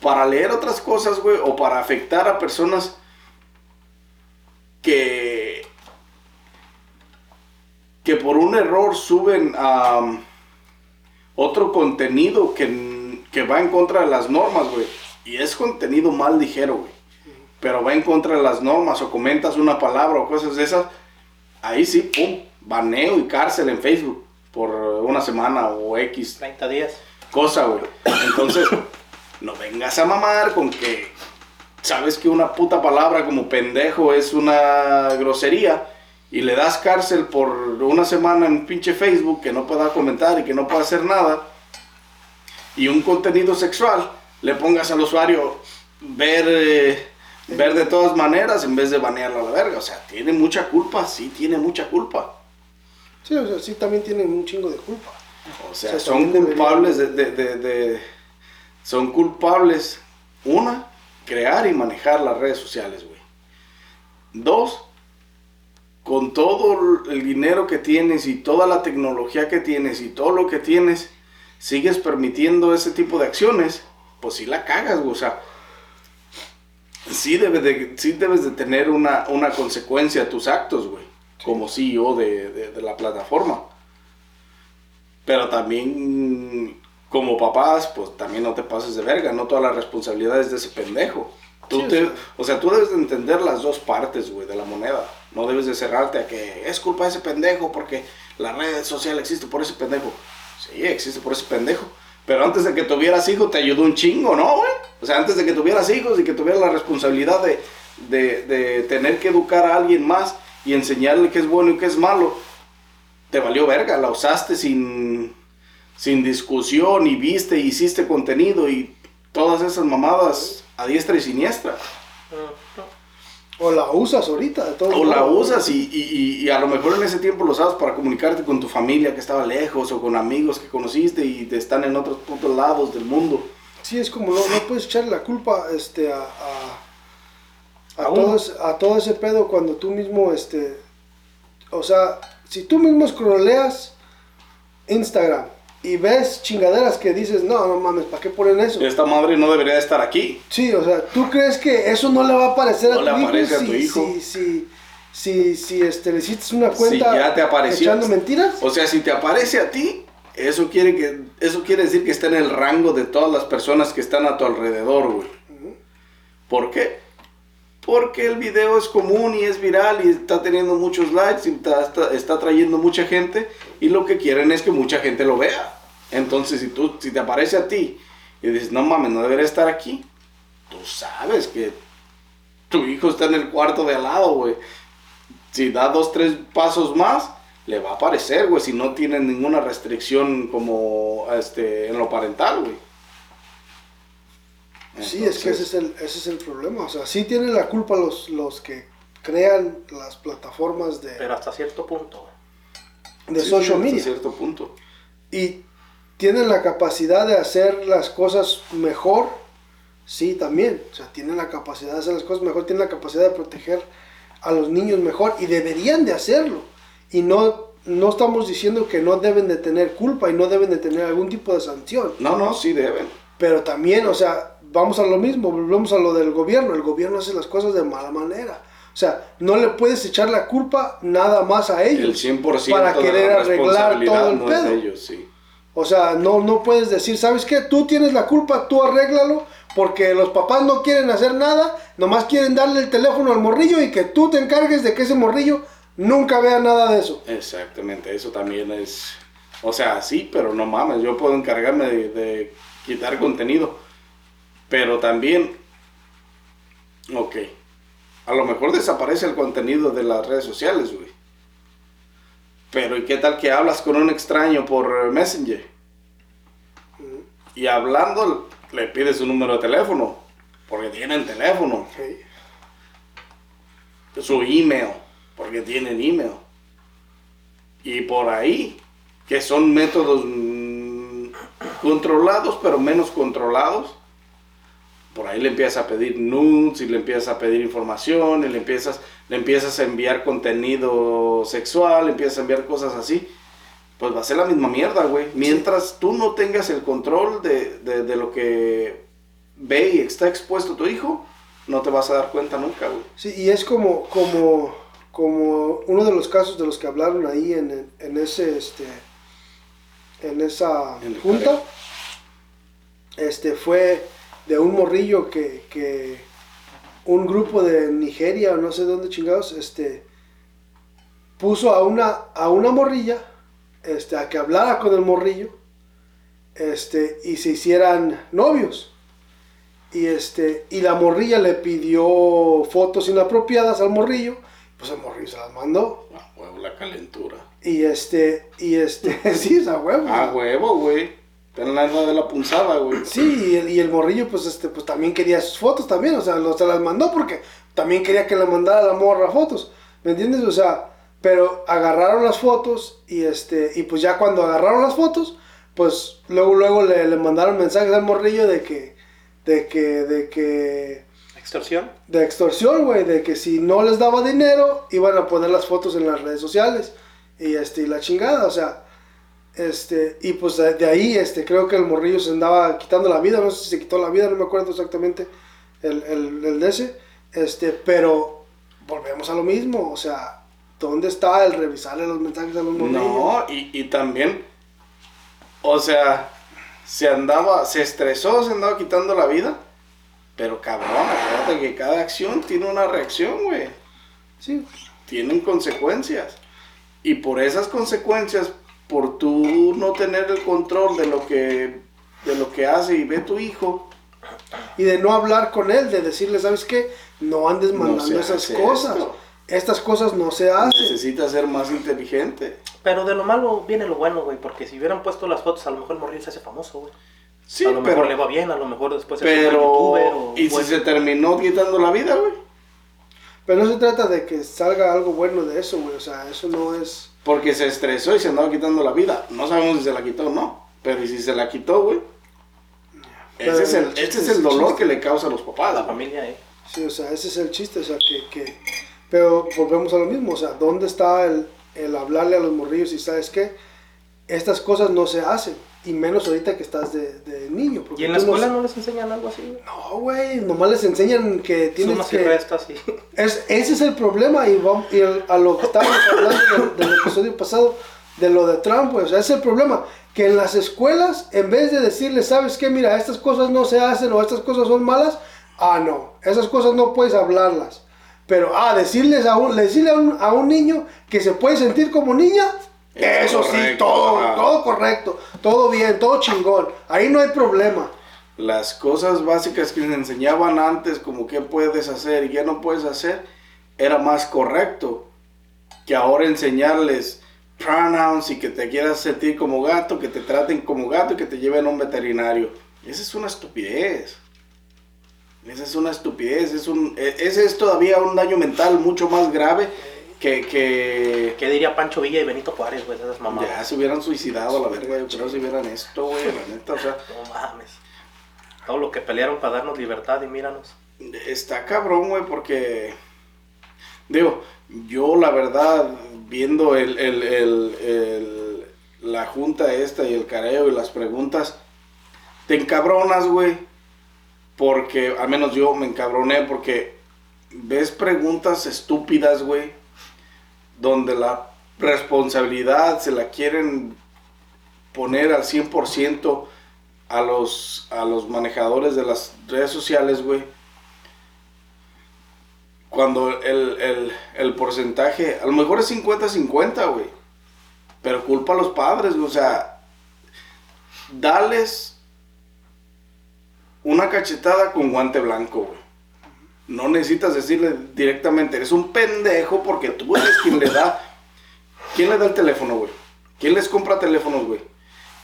A: para leer otras cosas, güey, o para afectar a personas que que por un error suben am, otro contenido que, que va en contra de las normas, güey. Y es contenido mal ligero, güey. Pero va en contra de las normas o comentas una palabra o cosas de esas. Ahí sí, pum, baneo y cárcel en Facebook por una semana o X
B: 30 días.
A: cosa, güey. Entonces, [coughs] no vengas a mamar con que sabes que una puta palabra como pendejo es una grosería y le das cárcel por una semana en pinche Facebook que no pueda comentar y que no pueda hacer nada y un contenido sexual le pongas al usuario ver eh, ver de todas maneras en vez de banearlo a la verga, o sea, tiene mucha culpa, sí tiene mucha culpa.
C: Sí, o sea, sí también tienen un chingo de culpa.
A: O sea,
C: O sea,
A: son culpables de, de- de- de- Son culpables, una, crear y manejar las redes sociales, güey. Dos, con todo el dinero que tienes y toda la tecnología que tienes y todo lo que tienes, sigues permitiendo ese tipo de acciones, pues sí la cagas, güey. O sea, sí, debe de, sí debes de tener una, una consecuencia a tus actos, güey. Como CEO de, de- de la plataforma. Pero también, como papás, pues también no te pases de verga, no todas las responsabilidades de ese pendejo. Tú
C: Sí,
A: te- o sea, tú debes de entender las dos partes, güey, de la moneda. No debes de cerrarte a que es culpa de ese pendejo porque la red social existe por ese pendejo. Sí, existe por ese pendejo. Pero antes de que tuvieras hijos te ayudó un chingo, ¿no, güey? O sea, antes de que tuvieras hijos y que tuvieras la responsabilidad de, de, de tener que educar a alguien más y enseñarle qué es bueno y qué es malo, te valió verga, la usaste sin, sin discusión y viste y hiciste contenido y todas esas mamadas a diestra y siniestra.
C: O la usas ahorita, de todo
A: O la usas y, y- y- y a lo mejor en ese tiempo lo usabas para comunicarte con tu familia que estaba lejos o con amigos que conociste y te están en otros puntos lados del mundo.
C: Sí, es como no, no puedes echarle la culpa este, a, a, a
B: A
C: todo ese, a todo ese pedo cuando tú mismo, este, o sea, si tú mismo scrolleas Instagram y ves chingaderas que dices, no, no mames, ¿para qué ponen eso?
A: Esta madre no debería de estar aquí.
C: Sí, o sea, ¿tú crees que eso no le va a aparecer
A: No
C: a
A: le
C: tu hijo?
A: aparece a
C: si,
A: tu hijo.
C: Si, si, si, si, este, le hiciste una cuenta
A: si ya te apareció.
C: echando mentiras.
A: O sea, si te aparece a ti, eso quiere, que, eso quiere decir que está en el rango de todas las personas que están a tu alrededor, güey. ¿Por qué? Porque el video es común y es viral y está teniendo muchos likes y está, está, está trayendo mucha gente y lo que quieren es que mucha gente lo vea. Entonces, si, tú, si te aparece a ti y dices, no mames, no debería estar aquí, tú sabes que tu hijo está en el cuarto de al lado, güey. Si da dos, tres pasos más, le va a aparecer, güey, si no tiene ninguna restricción como este, en lo parental, güey.
C: Sí, es que ese es, el, ese es el problema. O sea, sí tienen la culpa los, los que crean las plataformas de,
B: Pero hasta cierto punto.
C: de
A: Sí,
C: social
A: hasta
C: media.
A: cierto punto.
C: Y tienen la capacidad de hacer las cosas mejor. Sí, también. O sea, tienen la capacidad de hacer las cosas mejor, tienen la capacidad de proteger a los niños mejor y deberían de hacerlo. Y no, no estamos diciendo que no deben de tener culpa y no deben de tener algún tipo de sanción.
A: No, no, sí deben.
C: Pero también, o sea, vamos a lo mismo, volvemos a lo del gobierno. El gobierno hace las cosas de mala manera. O sea, no le puedes echar la culpa nada más a
A: El
C: ellos.
A: 100%
C: para
A: de
C: querer
A: la
C: arreglar todo el
A: no
C: pedo.
A: ellos, sí.
C: O sea, no, no puedes decir, ¿sabes qué? Tú tienes la culpa, tú arréglalo, porque los papás no quieren hacer nada, nomás quieren darle el teléfono al morrillo y que tú te encargues de que ese morrillo nunca vea nada de eso.
A: Exactamente, eso también es... O sea, sí, pero no mames, yo puedo encargarme de, de quitar contenido. Pero también... Ok. A lo mejor desaparece el contenido de las redes sociales, güey. Pero ¿y qué tal que hablas con un extraño por Messenger? Y hablando le pides un número de teléfono. Porque tienen teléfono. su email, porque tienen email. Y por ahí, que son métodos mm, controlados, pero menos controlados, por ahí le empiezas a pedir nudes y le empiezas a pedir información y le empiezas, le empiezas a enviar contenido sexual, le empiezas a enviar cosas así. Pues va a ser la misma mierda, güey. Mientras tú no tengas el control de, de- de lo que ve y está expuesto tu hijo, no te vas a dar cuenta nunca, güey.
C: Sí, y es como, como, como uno de los casos de los que hablaron ahí en, en ese, este, en esa
A: En
C: junta, este, fue de un morrillo que, que un grupo de Nigeria o no sé dónde chingados, este, puso a una, a una morrilla, este, a que hablara con el morrillo, este, y se hicieran novios. Y este, y la morrilla le pidió fotos inapropiadas al morrillo, pues el morrillo se las mandó.
A: Ah, huevo, la calentura.
C: Y este, y este, [laughs] sí, esa huevo.
A: Ah, huevo, güey. Ten la de la punzada, güey.
C: Sí, y el, y el morrillo, pues este, pues también quería sus fotos también, o sea, lo, se las mandó porque también quería que le mandara la morra fotos. ¿Me entiendes? O sea, pero agarraron las fotos y este, y pues ya cuando agarraron las fotos, pues luego, luego le, le mandaron mensajes al morrillo de que, de que, de que,
B: ¿Extorsión?
C: de extorsión, güey, de que si no les daba dinero, iban a poner las fotos en las redes sociales. Y este, y la chingada, o sea, este, y pues de, de ahí, este, creo que el morrillo se andaba quitando la vida, no sé si se quitó la vida, no me acuerdo exactamente el, el, el de ese, este, pero volvemos a lo mismo, o sea, ¿dónde está el revisarle los mensajes a los morrillos?
A: No, y, y también, o sea, se andaba, se estresó, se andaba quitando la vida. Pero cabrón, acuérdate que cada acción tiene una reacción, güey.
C: Sí,
A: Tienen consecuencias. Y por esas consecuencias, por tú no tener el control de lo que, de lo que hace y ve tu hijo,
C: y de no hablar con él, de decirle, ¿sabes qué? No andes mandando
A: se
C: esas
A: hace
C: cosas.
A: esto.
C: Estas cosas no se hacen.
A: necesitas ser más inteligente.
B: Pero de lo malo viene lo bueno, güey, porque si hubieran puesto las fotos, a lo mejor el morrillo se hace famoso, güey.
A: Sí,
B: a lo
A: pero,
B: mejor le va bien, a lo mejor después es un buen youtuber
A: pero,
B: o
A: ¿y si se terminó quitando la vida, güey?
C: Pero no se trata de que salga algo bueno de eso, güey. O sea, eso no es.
A: Porque se estresó y se andaba quitando la vida. No sabemos si se la quitó o no. Pero ¿y si se la quitó, güey? Ese es el,
C: el chiste
A: ese es el dolor
C: chiste.
A: que le causa a los
B: a
A: papás.
B: la
A: güey.
B: familia, eh.
C: Sí, o sea, ese es el chiste. O sea, que. que pero volvemos a lo mismo. O sea, ¿dónde está el, el hablarle a los morrillos y sabes qué? Estas cosas no se hacen. Y menos ahorita que estás de, de niño. porque
B: ¿Y en la escuela no les enseñan algo así, güey?
C: No, güey. Nomás les enseñan que tienes
B: Sumas y
C: que.
B: restas y...
C: Es, ese es el problema y, vamos, y el- a lo que estábamos hablando del, del episodio pasado de lo de Trump, pues, o sea, es el problema, que en las escuelas, en vez de decirles, sabes qué, mira, estas cosas no se hacen o estas cosas son malas, Ah, no, esas cosas no puedes hablarlas. Pero, ah, decirles a un, decirle a un, a un niño que se puede sentir como niña,
A: Es
C: eso sí, todo,
A: ajá.
C: todo correcto, todo bien, todo chingón. Ahí no hay problema.
A: Las cosas básicas que les enseñaban antes, como qué puedes hacer y qué no puedes hacer, era más correcto que ahora enseñarles pronouns y que te quieras sentir como gato, que te traten como gato y que te lleven a un veterinario. Esa es una estupidez. Esa es una estupidez. Es un, e- ese es todavía un daño mental mucho más grave que, que
B: ¿Qué diría Pancho Villa y Benito Juárez, güey, esas mamadas?
A: ya se hubieran suicidado a la verga. Yo creo si hubieran esto, güey, la neta, o sea. [laughs]
B: No mames. Todo lo que pelearon para darnos libertad y míranos.
A: Está cabrón, güey, porque. Digo, yo la verdad, viendo el, el- el- el- la junta esta y el careo y las preguntas, te encabronas, güey. Porque, al menos yo me encabroné porque ves preguntas estúpidas, güey, donde la responsabilidad se la quieren poner al 100% a los, a los manejadores de las redes sociales, güey. Cuando el, el- el porcentaje, a lo mejor es 50-50, güey. Pero culpa a los padres, güey. O sea, dales una cachetada con guante blanco, güey. No necesitas decirle directamente, eres un pendejo porque tú eres quien le da. ¿Quién le da el teléfono, güey? ¿Quién les compra teléfonos, güey?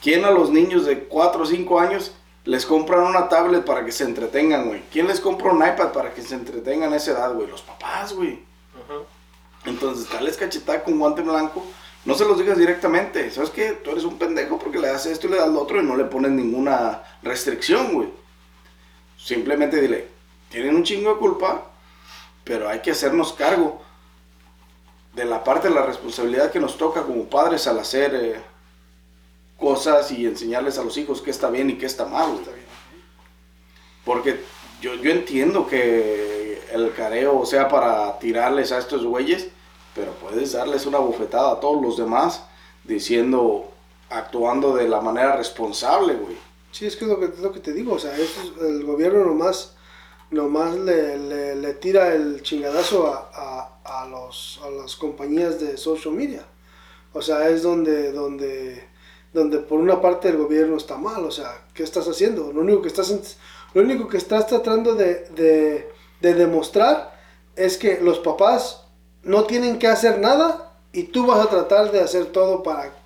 A: ¿Quién a los niños de 4 o 5 años les compran una tablet para que se entretengan, güey? ¿Quién les compra un iPad para que se entretengan a esa edad, güey? Los papás, güey.
B: Ujú.
A: Entonces, dales cachetada con guante blanco. No se los digas directamente. ¿Sabes qué? Tú eres un pendejo porque le das esto y le das lo otro y no le pones ninguna restricción, güey. Simplemente dile, tienen un chingo de culpa, pero hay que hacernos cargo de la parte de la responsabilidad que nos toca como padres al hacer eh, cosas y enseñarles a los hijos qué está bien y qué está mal, güey. Porque yo, yo entiendo que el careo sea para tirarles a estos güeyes, pero puedes darles una bofetada a todos los demás diciendo, actuando de la manera responsable, güey.
C: Sí, es que es lo que, es lo que te digo, o sea, es- el gobierno nomás, nomás le, le, le tira el chingadazo a, a, a los, a las compañías de social media. O sea, es donde, donde, donde por una parte el gobierno está mal, o sea, ¿qué estás haciendo? Lo único que estás, lo único que estás tratando de, de, de demostrar es que los papás no tienen que hacer nada y tú vas a tratar de hacer todo para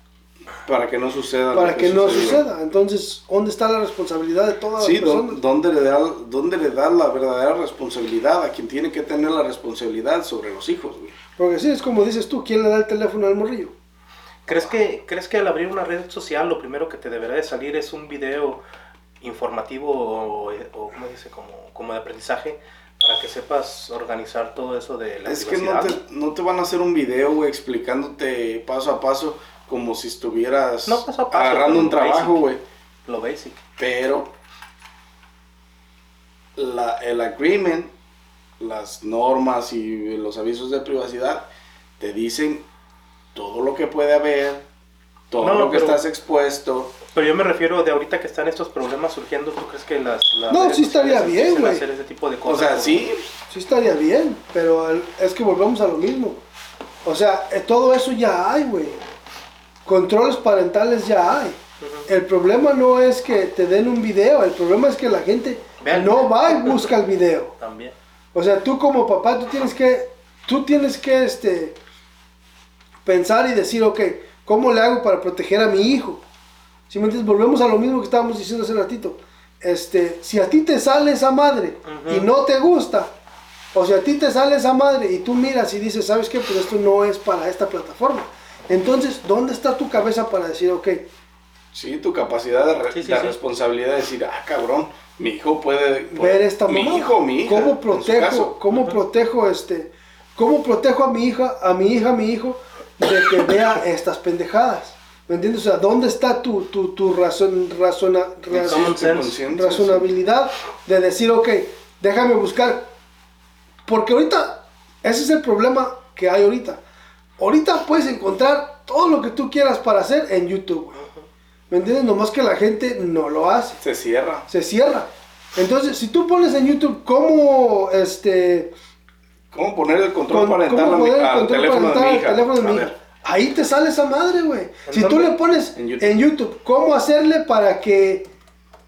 A: Para que no suceda.
C: para que no suceda. Entonces, ¿dónde está la responsabilidad de todas
A: Sí,
C: las
A: ¿dó-
C: personas?
A: ¿dónde le, da, ¿dónde le da la verdadera responsabilidad a quien tiene que tener la responsabilidad sobre los hijos, güey?
C: Porque sí, es como dices tú, ¿quién le da el teléfono al morrillo?
B: ¿Crees que, ¿Crees que al abrir una red social lo primero que te deberá de salir es un video informativo o, o ¿cómo dice? Como, como de aprendizaje para que sepas organizar todo eso de la
A: Es que no te, no te van a hacer un video, güey, explicándote paso a paso como si estuvieras
B: No paso paso,
A: agarrando un trabajo, güey.
B: Lo basic.
A: Pero la, el agreement, las normas y los avisos de privacidad te dicen todo lo que puede haber, todo
B: No,
A: lo que
B: pero-
A: estás expuesto.
B: Pero yo me refiero de ahorita que están estos problemas surgiendo, ¿tú crees que las... las
C: No, sí estaría bien, güey.
B: hacer ese tipo de
A: O
B: cosas?
A: sea,
B: como-
A: sí,
C: Sí estaría bien, pero el- es que volvemos a lo mismo. O sea, eh, todo eso ya hay, güey. Controles parentales ya hay. El problema no es que te den un video, el problema es que la gente
B: Vean.
C: no va y busca el video.
B: También.
C: O sea, tú como papá, tú tienes que, tú tienes que, este, pensar y decir, ok, ¿cómo le hago para proteger a mi hijo? Si me entiendes, volvemos a lo mismo que estábamos diciendo hace ratito. Este, si a ti te sale esa madre y no te gusta, o si a ti te sale esa madre y tú miras y dices, ¿sabes qué? Pues esto no es para esta plataforma. Entonces, ¿dónde está tu cabeza para decir, ok,
A: sí, tu capacidad de, re-
B: Sí, sí,
A: de
B: sí.
A: responsabilidad de decir, ah, cabrón, mi hijo puede, puede-
C: ver esta
A: mi
C: mamá.
A: hijo, mi hija,
C: ¿Cómo protejo, cómo protejo este, cómo protejo a mi hija, a mi hija, a mi hijo de que vea estas pendejadas? ¿Me entiendes? O sea, ¿dónde está tu, tu, tu razón, razona,
A: Sí,
C: raz-
B: Common
A: tu
B: sense.
A: conciencia,
C: razonabilidad de decir, ok, déjame buscar? Porque ahorita, ese es el problema que hay ahorita. Ahorita puedes encontrar todo lo que tú quieras para hacer en YouTube. güey. ¿Me entiendes? Nomás que la gente no lo hace
A: Se cierra.
C: se cierra. Entonces, si tú pones en YouTube cómo, este,
A: ¿Cómo poner el control
C: con-
A: parental
C: cómo
A: a mi-
C: poner el
A: al
C: control
A: teléfono de mi
C: al
A: hija?
C: teléfono de mi hija, ahí te sale esa madre, güey. Si tú le pones
A: En
C: en
A: YouTube.
C: YouTube. cómo hacerle para que,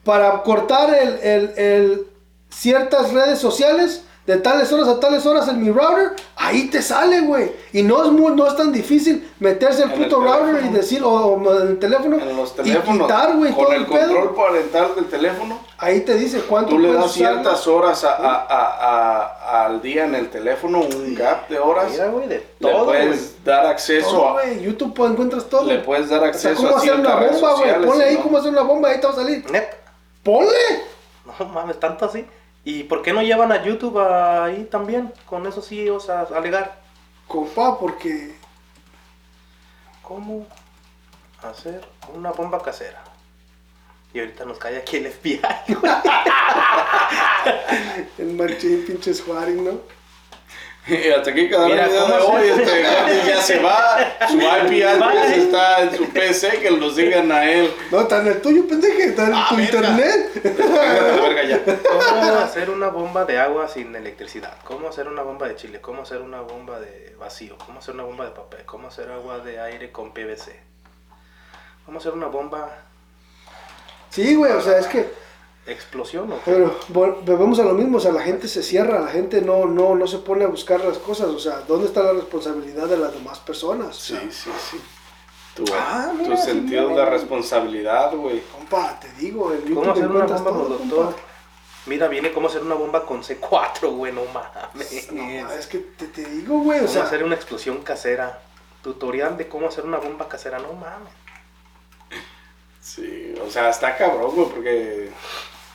C: para cortar el, el- el- ciertas redes sociales de tales horas a tales horas en mi router, ahí te sale, güey. Y no es, muy, no es tan difícil meterse el puto router y decir, o, o en el teléfono,
A: En los
C: y
A: teléfonos,
C: quitar, güey,
A: con
C: todo
A: el
C: el pedo.
A: control parental del teléfono,
C: Ahí te dice cuánto
A: tú le das ciertas horas a- a- a- a- al día en el teléfono, un gap de horas.
B: Mira, güey, de
A: le
B: todo, güey.
A: puedes dar acceso
C: Todo,
A: a,
C: güey. YouTube pues, encuentras todo.
A: le puedes dar acceso
C: cómo
A: a
C: hacer una bomba, güey. Ponle ahí
A: ¿no?
C: cómo hacer una bomba, ahí te va a salir.
B: Neta.
C: ¡Ponle!
B: No mames, tanto así. ¿Y por qué no llevan a YouTube ahí también? Con eso sí, o sea, alegar.
C: Compa, porque
B: ¿Cómo hacer una bomba casera? Y ahorita nos cae aquí el FBI. [laughs]
C: el machín pinches Juárez, ¿no?
A: Y [laughs] hasta aquí cada
B: Mira,
A: video de
B: ¿cómo
A: hoy, este, ya se va, su [laughs] IP address está en su PC, que lo sigan a él.
C: No, está en el tuyo, pendeje, está en
A: Ah,
C: tu
A: verga.
C: internet. [laughs]
A: Verga ya.
B: ¿Cómo hacer una bomba de agua sin electricidad? ¿Cómo hacer una bomba de chile? ¿Cómo hacer una bomba de vacío? ¿Cómo hacer una bomba de papel? ¿Cómo hacer agua de aire con PVC? ¿Cómo hacer una bomba
C: Sí, güey, o sea, es que,
B: explosión o qué?
C: pero vol- volvemos a lo mismo, o sea, la gente se cierra, la gente no, no, no se pone a buscar las cosas, o sea, ¿dónde está la responsabilidad de las demás personas? O
A: Sí,
C: sea,
A: sí, sí. Tu,
C: Ah,
A: tu
C: mira, sí,
A: sentido
C: mira.
A: de responsabilidad, güey.
C: Compa, te digo, YouTube
B: ¿Cómo hacer una bomba,
C: todo,
B: doctor?
C: compa.
B: Mira, viene cómo hacer una bomba con C4, güey, no mames.
C: No, es que te, te digo, güey, o
B: ¿Cómo
C: sea,
B: hacer una explosión casera? Tutorial de cómo hacer una bomba casera, no mames.
A: Sí, o sea, está cabrón, güey, porque,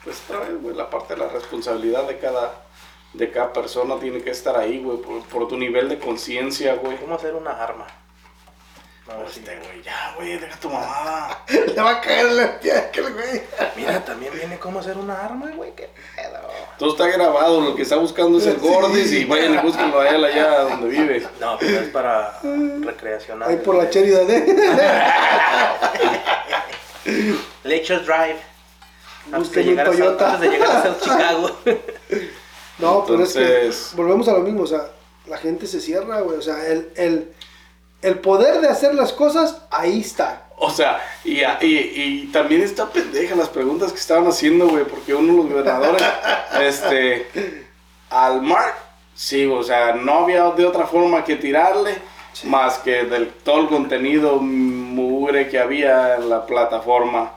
A: pues, otra vez, güey, la parte de la responsabilidad de cada, de cada persona tiene que estar ahí, güey, por, por tu nivel de conciencia, güey.
B: ¿Cómo hacer una arma? Si-
A: Este, güey, ya, güey, deja tu mamada. [laughs]
C: le va a caer la pie a aquel güey.
B: Mira, también viene cómo hacer una arma, güey, qué pedo.
A: Todo está grabado, lo que está buscando es el [laughs]
C: Sí.
A: Gordis y vayan y búsquenlo a él allá donde vive.
B: No, pero es para recreacional.
C: Ahí por la cherida de...
B: Lakeshore [laughs] Drive. Antes de,
C: un
B: llegar a South,
C: Toyota.
B: antes de llegar a South [laughs] Chicago.
C: No, pero es
A: Entonces-
C: que volvemos a lo mismo, o sea, la gente se cierra, güey, o sea, el, el, el poder de hacer las cosas, ahí está.
A: O sea, y, y, y también está pendeja las preguntas que estaban haciendo, güey, porque uno de los gobernadores, [laughs] este, al Mark, sí, o sea, no había de otra forma que tirarle, más que del todo el contenido mugre que había en la plataforma.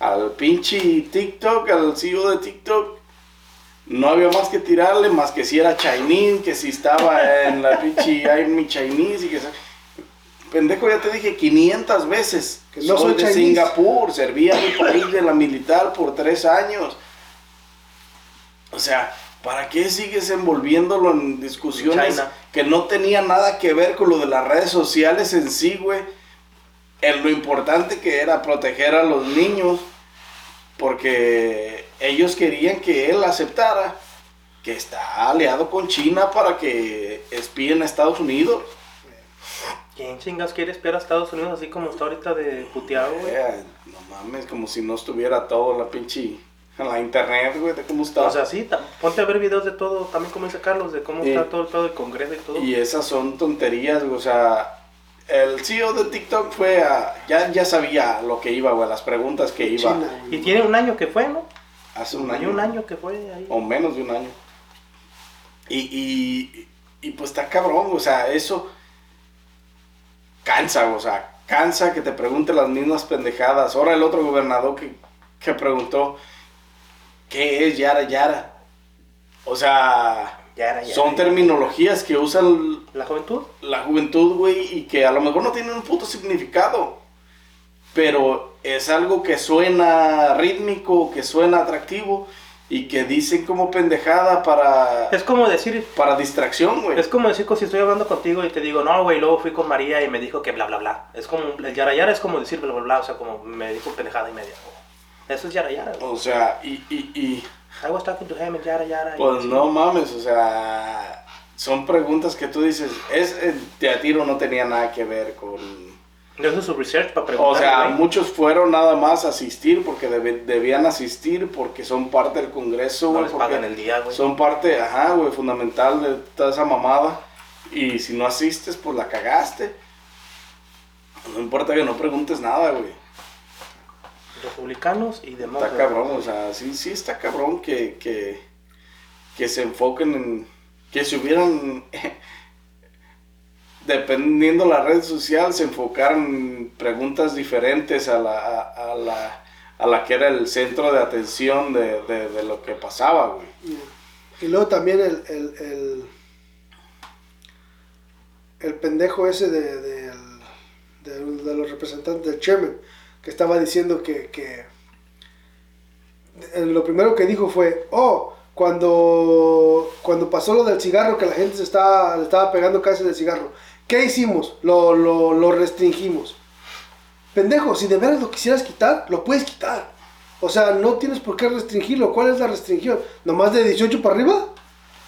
A: Al pinche TikTok, al CEO de TikTok, no había más que tirarle, más que si era Chinese, que si estaba en la pinche [laughs] I'm mi Chinese y que... Pendejo, ya te dije 500 veces.
C: Que no
A: soy
C: soy
A: de. Singapur, serví a mi país de la militar por tres años. O sea, ¿para qué sigues envolviéndolo en discusiones
B: China.
A: que no tenían nada que ver con lo de las redes sociales en sí, güey? En lo importante que era proteger a los niños, porque ellos querían que él aceptara que está aliado con China para que espíen a Estados Unidos.
B: ¿Quién chingas quiere espiar a Estados Unidos así como está ahorita de puteado, güey?
A: Eh, no mames, como si no estuviera todo la pinche en la internet, güey, de cómo está.
B: O sea, sí, ponte a ver videos de todo, también como dice Carlos, de cómo está todo el pedo del Congreso y todo.
A: y esas son tonterías, güey, o sea, el CEO de TikTok fue a, ya, ya sabía lo que iba, güey, las preguntas que iba
C: China,
B: Y tiene un año que fue, ¿no?
A: hace un año.
B: un año que fue ahí.
A: O menos de un año. Y, y, y pues está cabrón, o sea, eso cansa, o sea, cansa que te pregunte las mismas pendejadas. Ahora el otro gobernador que, que preguntó, ¿qué es Yara Yara? O sea,
B: Ya era, ya
A: son
B: era.
A: terminologías que usan
B: ¿La juventud?
A: la juventud, güey, y que a lo mejor no tienen un puto significado. Pero es algo que suena rítmico, que suena atractivo y que dicen como pendejada para,
B: Es como decir,
A: para distracción, güey.
B: es como decir que si estoy hablando contigo y te digo, no, güey, luego fui con María y me dijo que bla, bla, bla. Es como, el yara yara es como decir bla, bla, bla, o sea, como me dijo pendejada y media. Eso es yara yara. güey.
A: O sea, y, y, y
B: I was talking to him and yara yara. y
A: pues
B: así.
A: no mames, o sea, son preguntas que tú dices, es eh, de a tiro no tenía nada que ver con,
B: Yo hice su research para
A: O
B: preguntar.
A: sea, muchos fueron nada más a asistir porque debían asistir porque son parte del Congreso,
B: no
A: güey. porque
B: pagan el día, güey.
A: Son parte, ajá, güey, fundamental de toda esa mamada. Y si no asistes, pues la cagaste. No importa que no preguntes nada, güey.
B: Republicanos y demócratas.
A: Está cabrón, o sea, sí, sí está cabrón que, que, que se enfoquen en... Que si hubieran... [laughs] dependiendo la red social, se enfocaran en preguntas diferentes a la, a, a la, a la que era el centro de atención de, de, de lo que pasaba, güey.
C: Y luego también el, el, el, el pendejo ese de, de, de- de los representantes del chairman, estaba diciendo que, que eh, lo primero que dijo fue, oh, cuando, cuando pasó lo del cigarro, que la gente se estaba, le estaba pegando casi del cigarro, ¿qué hicimos? Lo, lo, lo restringimos. Pendejo, si de veras lo quisieras quitar, lo puedes quitar. O sea, no tienes por qué restringirlo. ¿Cuál es la restricción? ¿Nomás de 18 para arriba?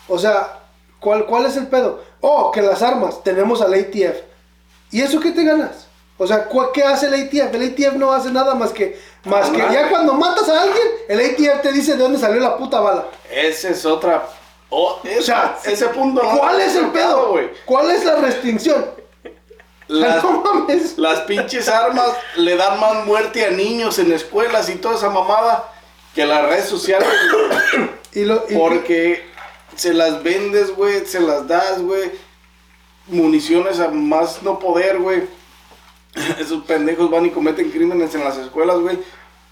C: O sea, ¿cuál, ¿cuál es el pedo? Oh, que las armas, tenemos al ATF. ¿Y eso qué te ganas? O sea, ¿cu- ¿qué hace el ATF? El ATF no hace nada más que... Más que ya cuando matas a alguien, el ATF te dice de dónde salió la puta bala.
A: Esa es otra... oh,
C: O sea,
A: ese punto no
C: ¿Cuál es el pedo?
A: güey.
C: ¿Cuál es la restricción?
A: Las,
C: No mames.
A: las pinches armas le dan más muerte a niños en escuelas y toda esa mamada que las redes sociales. güey. [coughs]
C: Y lo, y-
A: Porque se las vendes, güey, se las das, güey. Municiones a más no poder, güey. [laughs] Esos pendejos van y cometen crímenes en las escuelas, güey.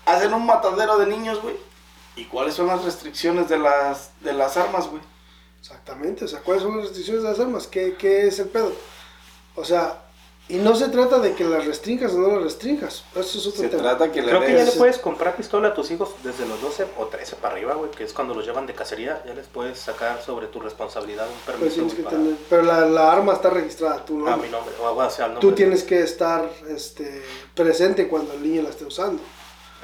A: Hacen un matadero de niños, güey. ¿Y cuáles son las restricciones de las, de las armas, güey?
C: Exactamente, o sea, ¿cuáles son las restricciones de las armas? ¿Qué, qué es el pedo? O sea, y no se trata de que las restringas o no las restringas. Eso es otro
A: Se
C: tema.
A: trata que
B: Creo que ya le
A: des...
B: puedes comprar pistola a tus hijos desde los 12 o 13 para arriba, güey, que es cuando los llevan de cacería. Ya les puedes sacar sobre tu responsabilidad un
C: Pues
B: permiso
C: que
B: para-
C: tener- pero la, la arma está registrada, tú
B: a
C: no.
B: mi nombre, o sea, al nombre.
C: Tú tienes que estar este, presente cuando el niño la esté usando.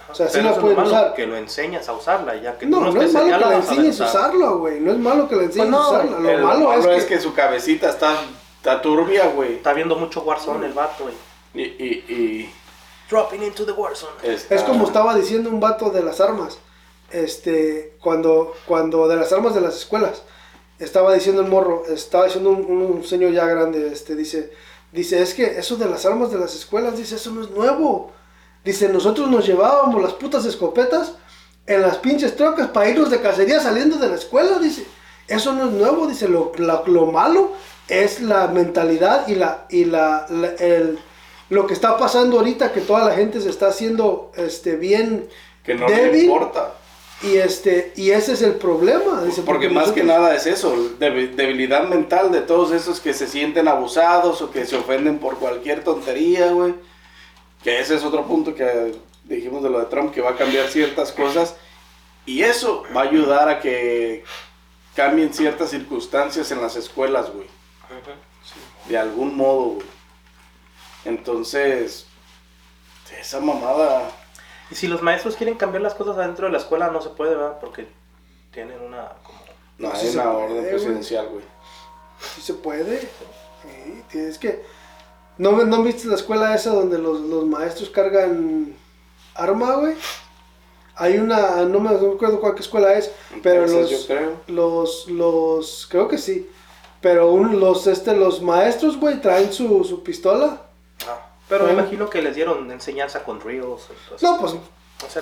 C: O sea, sí la pueden usar.
B: que lo enseñas a usarla, ya que
C: No,
B: tú
C: no,
B: no,
C: es malo que
B: la a
C: enseñes a
B: usar.
C: usarlo, güey. No es malo que le enseñes
B: Pues no,
C: a usarla. Lo
A: El
C: malo, es, que,
A: es que su cabecita está, está turbia, güey.
B: Está viendo mucho Warzone el vato, güey.
A: Y, y, y
B: Dropping into the Warzone.
A: está-
C: Es como estaba diciendo un vato de las armas. Este, cuando, cuando de las armas de las escuelas, estaba diciendo el morro, estaba diciendo un, un señor ya grande, este, dice, dice, es que eso de las armas de las escuelas, dice, eso no es nuevo. Dice, nosotros nos llevábamos las putas escopetas en las pinches trocas para irnos de cacería saliendo de la escuela, dice. Eso no es nuevo, dice, lo, lo malo es la mentalidad y la, y la, la- el, lo que está pasando ahorita, que toda la gente se está haciendo este, bien
A: que no le importa.
C: Y, este, y ese es el problema. Dice,
A: Porque más que nada es eso, deb- debilidad mental de todos esos que se sienten abusados o que se ofenden por cualquier tontería, güey. Que ese es otro punto que dijimos de lo de Trump, que va a cambiar ciertas cosas. Y eso va a ayudar a que cambien ciertas circunstancias en las escuelas, güey. De algún modo, güey. Entonces, esa mamada...
B: Y si los maestros quieren cambiar las cosas adentro de la escuela, no se puede, ¿verdad? Porque tienen una... Como...
A: No, hay
C: se
A: una
C: puede,
A: orden presidencial, güey.
C: Sí se puede. Sí, tienes que... ¿No, ¿No viste la escuela esa donde los, los maestros cargan arma, güey? Hay una, no me, acuerdo cuál escuela es, pero los,
A: yo creo.
C: los, los, creo que sí. Pero un, los, este, los maestros, güey, traen su, su pistola.
B: Pero me imagino que les dieron enseñanza con ríos.
C: No, pues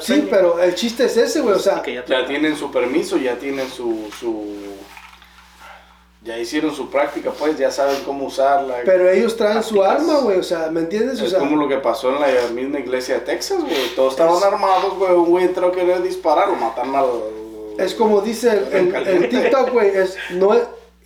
C: sí, pero el chiste es ese, güey, o sea,
B: que ya
A: Ya tienen su permiso, ya tienen su, su... Ya hicieron su práctica, pues, ya saben cómo usarla.
C: pero ellos traen su arma, güey, o sea, ¿me entiendes? O
A: es
C: sea,
A: como lo que pasó en la misma iglesia de Texas, güey. Todos estaban armados, güey. Un güey entró a querer disparar, lo mataron al...
C: Es como dice el, el, el
A: Caliente.
C: TikTok, güey, es no es-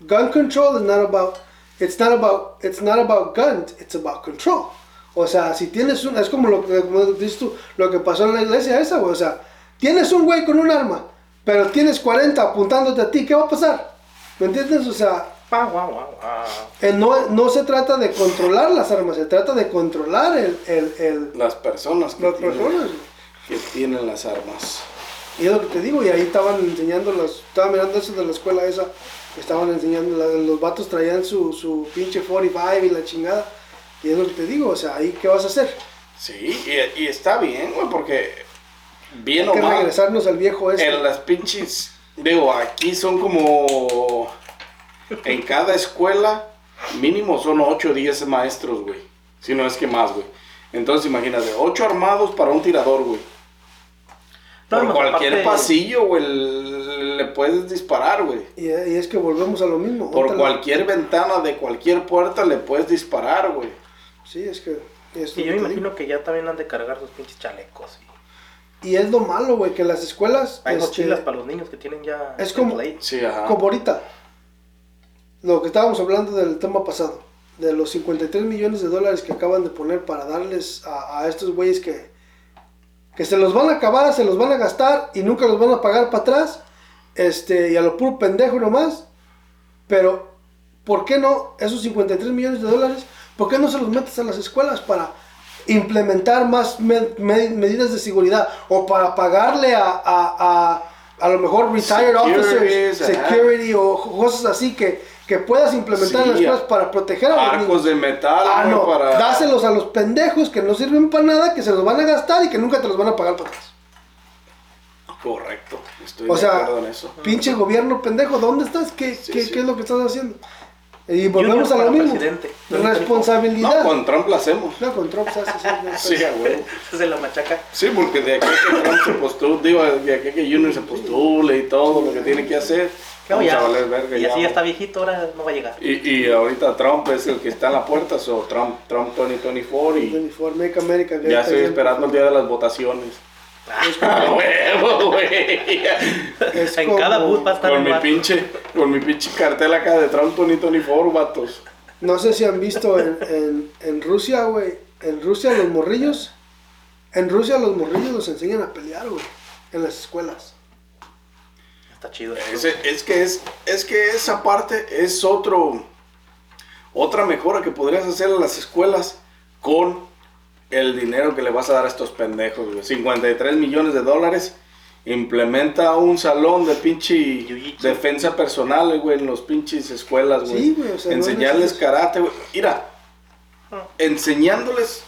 C: gun control is not about it's not about it's not about guns, it's about control. O sea, si tienes un es como lo que como dices tú, lo que pasó en la iglesia esa, güey, o sea, tienes un güey con un arma, pero tienes 40 apuntándote a ti, ¿qué va a pasar? ¿Me entiendes? O sea,
B: Pa, guau, guau, guau.
C: eh, no, no se trata de controlar las armas, se trata de controlar el, el, el
A: Las personas que,
C: las
A: tienen,
C: personas.
A: que tienen las armas.
C: Y es lo que te digo, y ahí estaban enseñando las, estaba mirando eso de la escuela esa, estaban enseñando, los vatos traían su, su pinche 45 y la chingada, Y es lo que te digo, o sea, ahí qué vas a hacer.
A: Sí, y, y está bien, güey, porque bien
C: Hay
A: o
C: que
A: mal,
C: regresarnos al viejo este.
A: en las pinches, digo, aquí son como, en cada escuela, mínimo son 8 o 10 maestros, güey, si no es que más, güey. Entonces imagínate, 8 armados para un tirador, güey. Por
B: no,
A: cualquier
B: aparte-
A: pasillo, güey, le puedes disparar, güey.
C: Y, y es que volvemos a lo mismo.
A: Por cualquier ventana de cualquier puerta le puedes disparar, güey.
C: Sí, es que... es
B: Y yo
C: que
B: me imagino que ya también han de cargar sus pinches chalecos. Y.
C: Y es lo malo, güey, que las escuelas...
B: hay
C: este,
B: mochilas para los niños que tienen ya.
C: es como-.
A: Sí, ajá.
C: Como ahorita, lo que estábamos hablando del tema pasado, de los 53 millones de dólares que acaban de poner para darles a, a estos güeyes que, que se los van a acabar, se los van a gastar y nunca los van a pagar para atrás, este, y a lo puro pendejo nomás, pero ¿por qué no esos 53 millones de dólares, por qué no se los metes a las escuelas para implementar más me- me- medidas de seguridad o para pagarle a, a, a, a lo mejor retired
A: Securities,
C: officers, security o cosas así que, que puedas implementar en las escuelas para proteger a los
A: Arcos
C: niños.
A: de metal,
C: Ah,
A: güey,
C: no,
A: para...
C: dáselos a los pendejos que no sirven para nada, que se los van a gastar y que nunca te los van a pagar para atrás.
A: Correcto, estoy
C: O
A: de
C: sea,
A: acuerdo en eso.
C: pinche gobierno pendejo, ¿dónde estás? ¿Qué,
A: Sí,
C: qué,
A: sí.
C: qué es lo que estás haciendo? Y volvemos a lo mismo.
B: presidente.
C: Responsabilidad.
A: No, con Trump lo hacemos.
C: No, con Trump [laughs] [laughs] se hace
A: Sí.
B: Esa es la machaca.
A: Sí, porque de aquí a que Trump se postule, digo, de aquí a que Junior se postule y todo lo que tiene que hacer,
B: No, ya.
A: verga
B: y
A: ya.
B: así ya está viejito, ahora no va a llegar.
A: Y, y ahorita Trump es el que está en la puerta, so Trump, Trump 2024 y
C: Uniforme, Make America Great
A: ya estoy esperando el día de las votaciones. [laughs] ¡A huevo, güey!
C: Es
B: en cada bus va a estar
A: Con mi pinche, con mi pinche cartel acá de Trump 2024, vatos.
C: No sé si han visto en, en, en Rusia, güey. En Rusia los morrillos. En Rusia los morrillos los enseñan a pelear, güey. En las escuelas.
B: Está chido.
A: Es que es, es que esa parte es otro, otra mejora que podrías hacer en las escuelas con el dinero que le vas a dar a estos pendejos, güey. 53 millones de dólares. Implementa un salón de pinche defensa personal, güey, en los pinches escuelas, güey.
C: Sí, güey, o sea, no
A: Enseñarles karate, güey. Mira, enseñándoles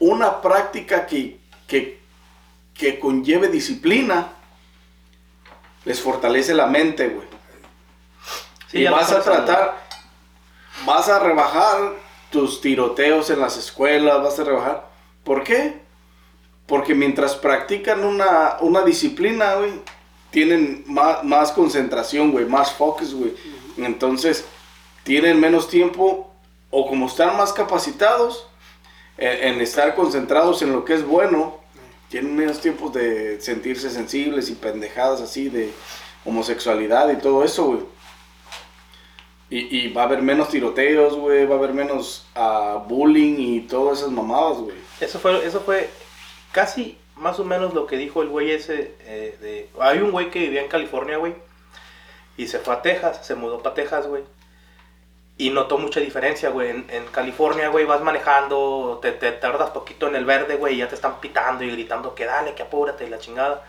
A: una práctica que, que, que conlleve disciplina, les fortalece la mente, güey.
B: Sí,
A: y vas a tratar, vas a rebajar tus tiroteos en las escuelas, vas a rebajar. ¿Por qué? Porque mientras practican una, una disciplina, güey, tienen más, más concentración, güey, más focus, güey. Entonces, tienen menos tiempo, o como están más capacitados en, en estar concentrados en lo que es bueno, tienen menos tiempo de sentirse sensibles y pendejadas así de homosexualidad y todo eso, güey. Y, va a haber menos tiroteos, güey, va a haber menos ah, bullying y todas esas mamadas, güey.
B: Eso fue, eso fue casi más o menos lo que dijo el güey ese. eh, de, hay un güey que vivía en California, güey. Y se fue a Texas, se mudó para Texas, güey. Y notó mucha diferencia, güey. En, en California, güey, vas manejando, te, te tardas poquito en el verde, güey, y ya te están pitando y gritando que dale, que apúrate, y la chingada.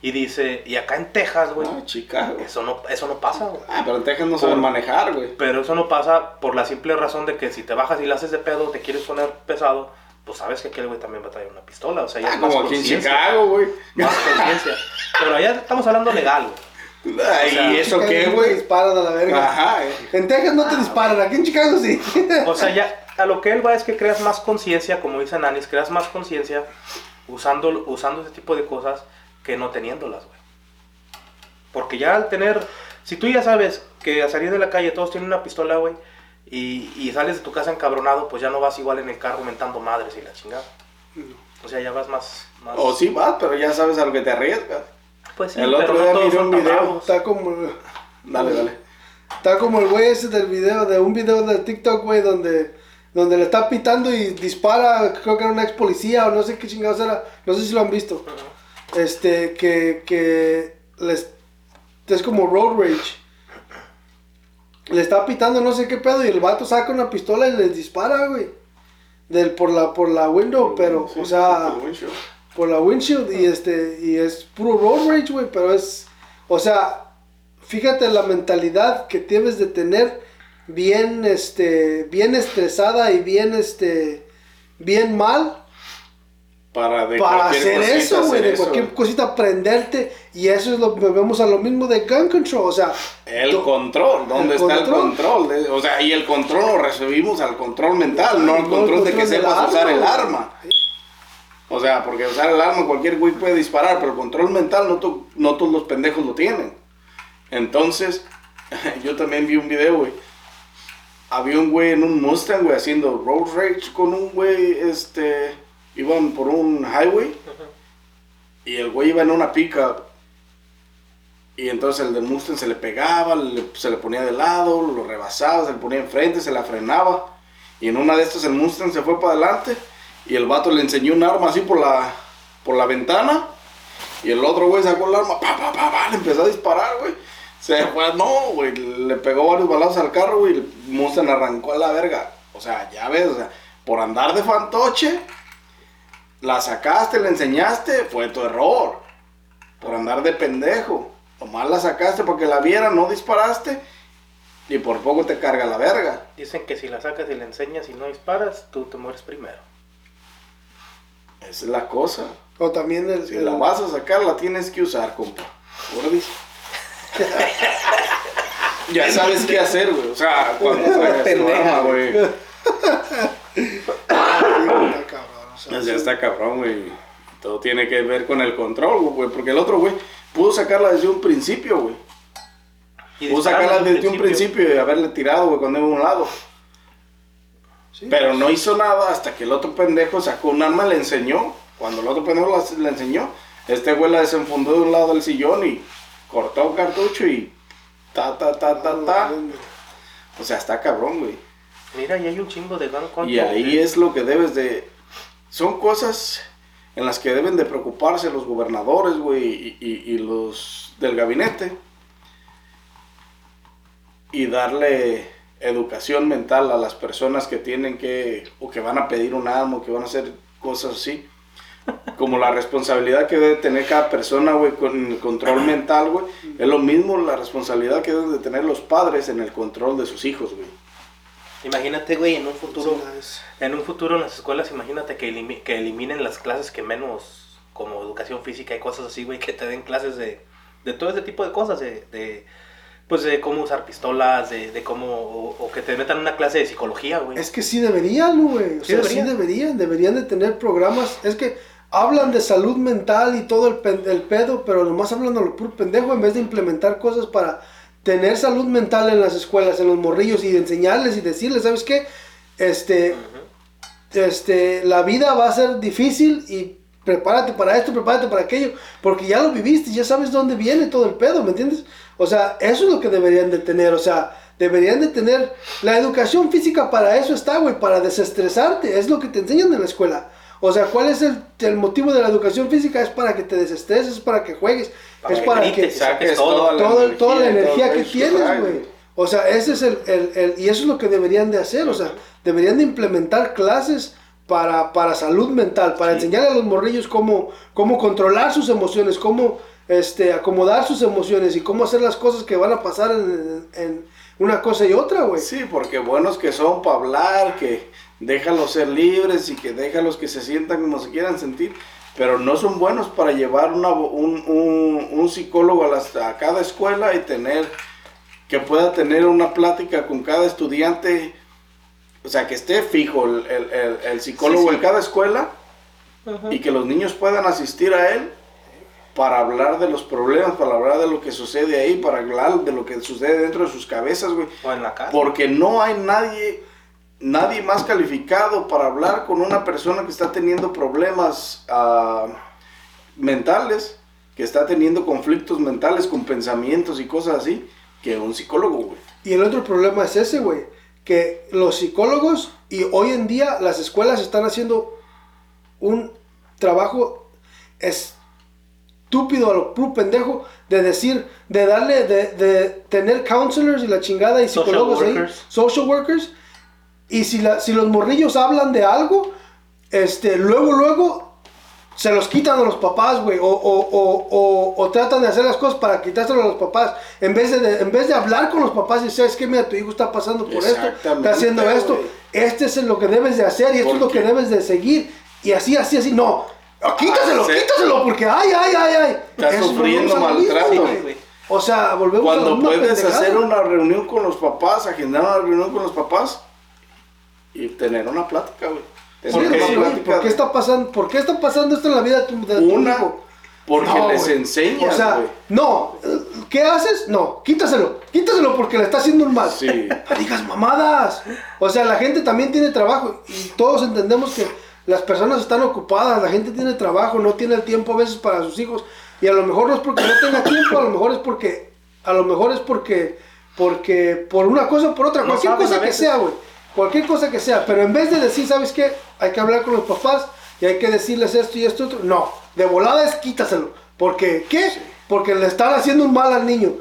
B: Y dice, y acá en Texas, güey,
A: Ah, Chicago.
B: eso no, eso no pasa, güey.
A: Ah, pero en Texas no saben manejar, güey.
B: Pero eso no pasa por la simple razón de que si te bajas y la haces de pedo, te quieres poner pesado, pues sabes que aquel güey también va a traer una pistola. O sea, ya
A: Ah,
B: es más
A: como aquí en. Chicago, güey.
B: Más conciencia. [laughs] Pero allá estamos hablando legal, güey.
A: Ay,
B: O sea,
A: ¿Y eso qué,
C: no te
A: güey?
C: disparan a la verga.
A: Ajá, eh.
C: En Texas no te disparan, aquí en Chicago sí.
B: O sea, ya a lo que él va es que creas más conciencia, como dice Nanis, creas más conciencia usando, usando ese tipo de cosas que no teniéndolas, güey. Porque ya al tener, si tú ya sabes que a salir de la calle todos tienen una pistola, güey, y, y sales de tu casa encabronado, pues ya no vas igual en el carro mentando madres y la chingada. O sea, ya vas más... más
A: O sí vas, pero ya sabes a lo que te arriesgas.
B: Pues sí,
A: el otro
B: pero no
A: día
B: todos
A: miré un video.
C: Está como,
A: Dale, dale.
C: está como el güey ese del video, de un video de TikTok, güey, donde, donde le está pitando y dispara, creo que era una ex policía o no sé qué chingados era, no sé si lo han visto. Este, que, que les, es como road rage. Le está pitando no sé qué pedo y el vato saca una pistola y les dispara, güey. Del, por la, por la window, pero,
A: Sí,
C: o sea,
A: por
C: la windshield y este y es puro road rage, güey, pero es o sea, fíjate la mentalidad que debes de tener bien, este, bien estresada y bien, este, bien mal
A: Para, de
C: para hacer eso, güey, de
A: eso.
C: cualquier cosita aprenderte y eso es lo que volvemos a lo mismo de gun control, o sea,
A: El control, ¿dónde
C: el
A: está
C: control.
A: el control? De- o sea, y el control lo recibimos al control mental, no al
C: no
A: control
C: el
A: de que
C: control
A: sepas usar el arma. O sea, porque usar el arma cualquier güey puede disparar, pero control mental no, to- todos los pendejos lo tienen. Entonces, [laughs] yo también vi un video, güey. Había un güey en un Mustang, güey, haciendo road rage con un güey, este, iban por un highway y el güey iba en una pickup. Y entonces el del Mustang se le pegaba, se le ponía de lado, lo rebasaba, se le ponía enfrente, se la frenaba. Y en una de estas el Mustang se fue para adelante y el vato le enseñó un arma así por la, por la ventana. Y el otro güey sacó el arma, pa, pa, pa, pa, le empezó a disparar, güey. Se fue, no, güey, le pegó varios balazos al carro, güey, y Mustang arrancó a la verga. O sea, ya ves, o sea, por andar de fantoche, la sacaste, la enseñaste, fue tu error. Por andar de pendejo. Nomás la sacaste para que la vieran, no disparaste. Y por poco te carga la verga.
B: Dicen que si la sacas y la enseñas y no disparas, tú te mueres primero.
A: Esa es la cosa.
C: o también el,
A: Si
C: el-
A: la vas a sacar, la tienes que usar, compa. Gordis. [laughs] ya sabes qué hacer, güey. O sea, cuando tu
B: Pendeja,
A: güey. Ya está cabrón, güey. Todo tiene que ver con el control, güey. Porque el otro, güey, pudo sacarla desde un principio, güey. Pudo sacarla
B: desde
A: desde un principio y haberle tirado, güey, cuando iba a un lado.
C: Sí.
A: Pero no hizo nada hasta que el otro pendejo sacó un arma, le enseñó. Cuando el otro pendejo la- le enseñó, este güey la desenfundó de un lado del sillón y cortó un cartucho y ta, ta, ta, ta, ta. O sea, está cabrón, güey.
B: Mira, y hay un chingo de gun control.
A: Y ahí es lo que debes de... Son cosas en las que deben de preocuparse los gobernadores, güey, y, y- y los del gabinete. Y darle educación mental a las personas que tienen que, o que van a pedir un arma, o que van a hacer cosas así. Como la responsabilidad que debe tener cada persona, güey, con el control mental, güey. Es lo mismo la responsabilidad que deben de tener los padres en el control de sus hijos, güey.
B: Imagínate, güey, en un futuro,
C: Sí,
B: en un futuro en las escuelas, imagínate que, elimi- que eliminen las clases que menos, como educación física y cosas así, güey, que te den clases de, de todo ese tipo de cosas, de, de, pues de cómo usar pistolas, de, de cómo, o, o que te metan una clase de psicología, güey.
C: Es que sí deberían, güey. O
B: Sí
C: sea,
B: deberían.
C: sí deberían. Deberían de tener programas. Es que hablan de salud mental y todo el, pen- el pedo, pero nomás hablan de lo puro pendejo en vez de implementar cosas para tener salud mental en las escuelas, en los morrillos y enseñarles y decirles, ¿sabes qué? Este, este, la vida va a ser difícil y prepárate para esto, prepárate para aquello, porque ya lo viviste, ya sabes dónde viene todo el pedo, ¿me entiendes? O sea, eso es lo que deberían de tener, o sea, deberían de tener, la educación física para eso está, güey, para desestresarte, es lo que te enseñan en la escuela. O sea, ¿cuál es el, el motivo de la educación física? Es para que te desestreses, es para que juegues,
B: Para
C: es
B: que
C: para
B: grites,
C: que
B: saques
A: saques
B: todo.
C: todo toda la energía que tienes, güey. O sea, ese es el, el- el- y eso es lo que deberían de hacer, o sea, deberían de implementar clases para, para salud mental, para enseñar a los morrillos cómo, cómo controlar sus emociones, cómo este, acomodar sus emociones y cómo hacer las cosas que van a pasar en, en una cosa y otra, güey.
A: Sí, porque buenos que son para hablar, que déjalos ser libres y que déjalos que se sientan como se quieran sentir, pero no son buenos para llevar una un, un- un psicólogo a, las- a cada escuela y tener, que pueda tener una plática con cada estudiante, o sea, que esté fijo el, el- el- el psicólogo
B: Sí, sí.
A: en cada escuela y que los niños puedan asistir a él para hablar de los problemas, para hablar de lo que sucede ahí, para hablar de lo que sucede dentro de sus cabezas, güey.
B: O en la casa.
A: Porque no hay nadie, nadie más calificado para hablar con una persona que está teniendo problemas ah, mentales, que está teniendo conflictos mentales con pensamientos y cosas así, que un psicólogo, güey.
C: Y el otro problema es ese, güey, que los psicólogos y hoy en día las escuelas están haciendo un trabajo estúpido a lo puro pendejo de decir, de darle, de, de tener counselors y la chingada y
B: Social
C: psicólogos ahí,
B: workers.
C: social workers, y si, la, si los morrillos hablan de algo, este, luego, luego se los quitan a los papás, güey, o, o, o, o, o tratan de hacer las cosas para quitárselo a los papás, en vez de, en vez de hablar con los papás y decir, es que mira, tu hijo está pasando por esto, está haciendo esto,
A: güey.
C: este es lo que debes de hacer y esto es lo que debes de seguir, y así, así, así, no, Ah, quítaselo,
A: Ah,
C: quítaselo, porque ay, ay, ay, ay.
A: Estás
C: Eso,
A: sufriendo
C: a mismo,
A: maltrato.
C: güey. O sea, volvemos a la
A: Cuando puedes
C: pendejada.
A: hacer una reunión con los papás, agendar una reunión con los papás y tener una plática, güey. Una plática.
C: ¿Por qué está pasando? ¿Por qué está pasando esto en la vida de tu, de tu
A: Una,
C: hijo?
A: porque
C: No,
A: les
C: güey.
A: enseñas,
C: O sea,
A: güey.
C: no, ¿qué haces? No, quítaselo, quítaselo porque le está haciendo un mal.
A: Sí. [laughs]
C: No digas mamadas. O sea, la gente también tiene trabajo y todos entendemos que las personas están ocupadas, la gente tiene trabajo, no tiene el tiempo a veces para sus hijos y a lo mejor no es porque no tenga tiempo, a lo mejor es porque, a lo mejor es porque, porque por una cosa o por otra,
B: No
C: cualquier cosa que sea, güey, cualquier cosa que sea, pero en vez de decir, ¿sabes qué? Hay que hablar con los papás y hay que decirles esto y esto otro, no, de volada es quítaselo, porque ¿qué? Porque le están haciendo un mal al niño.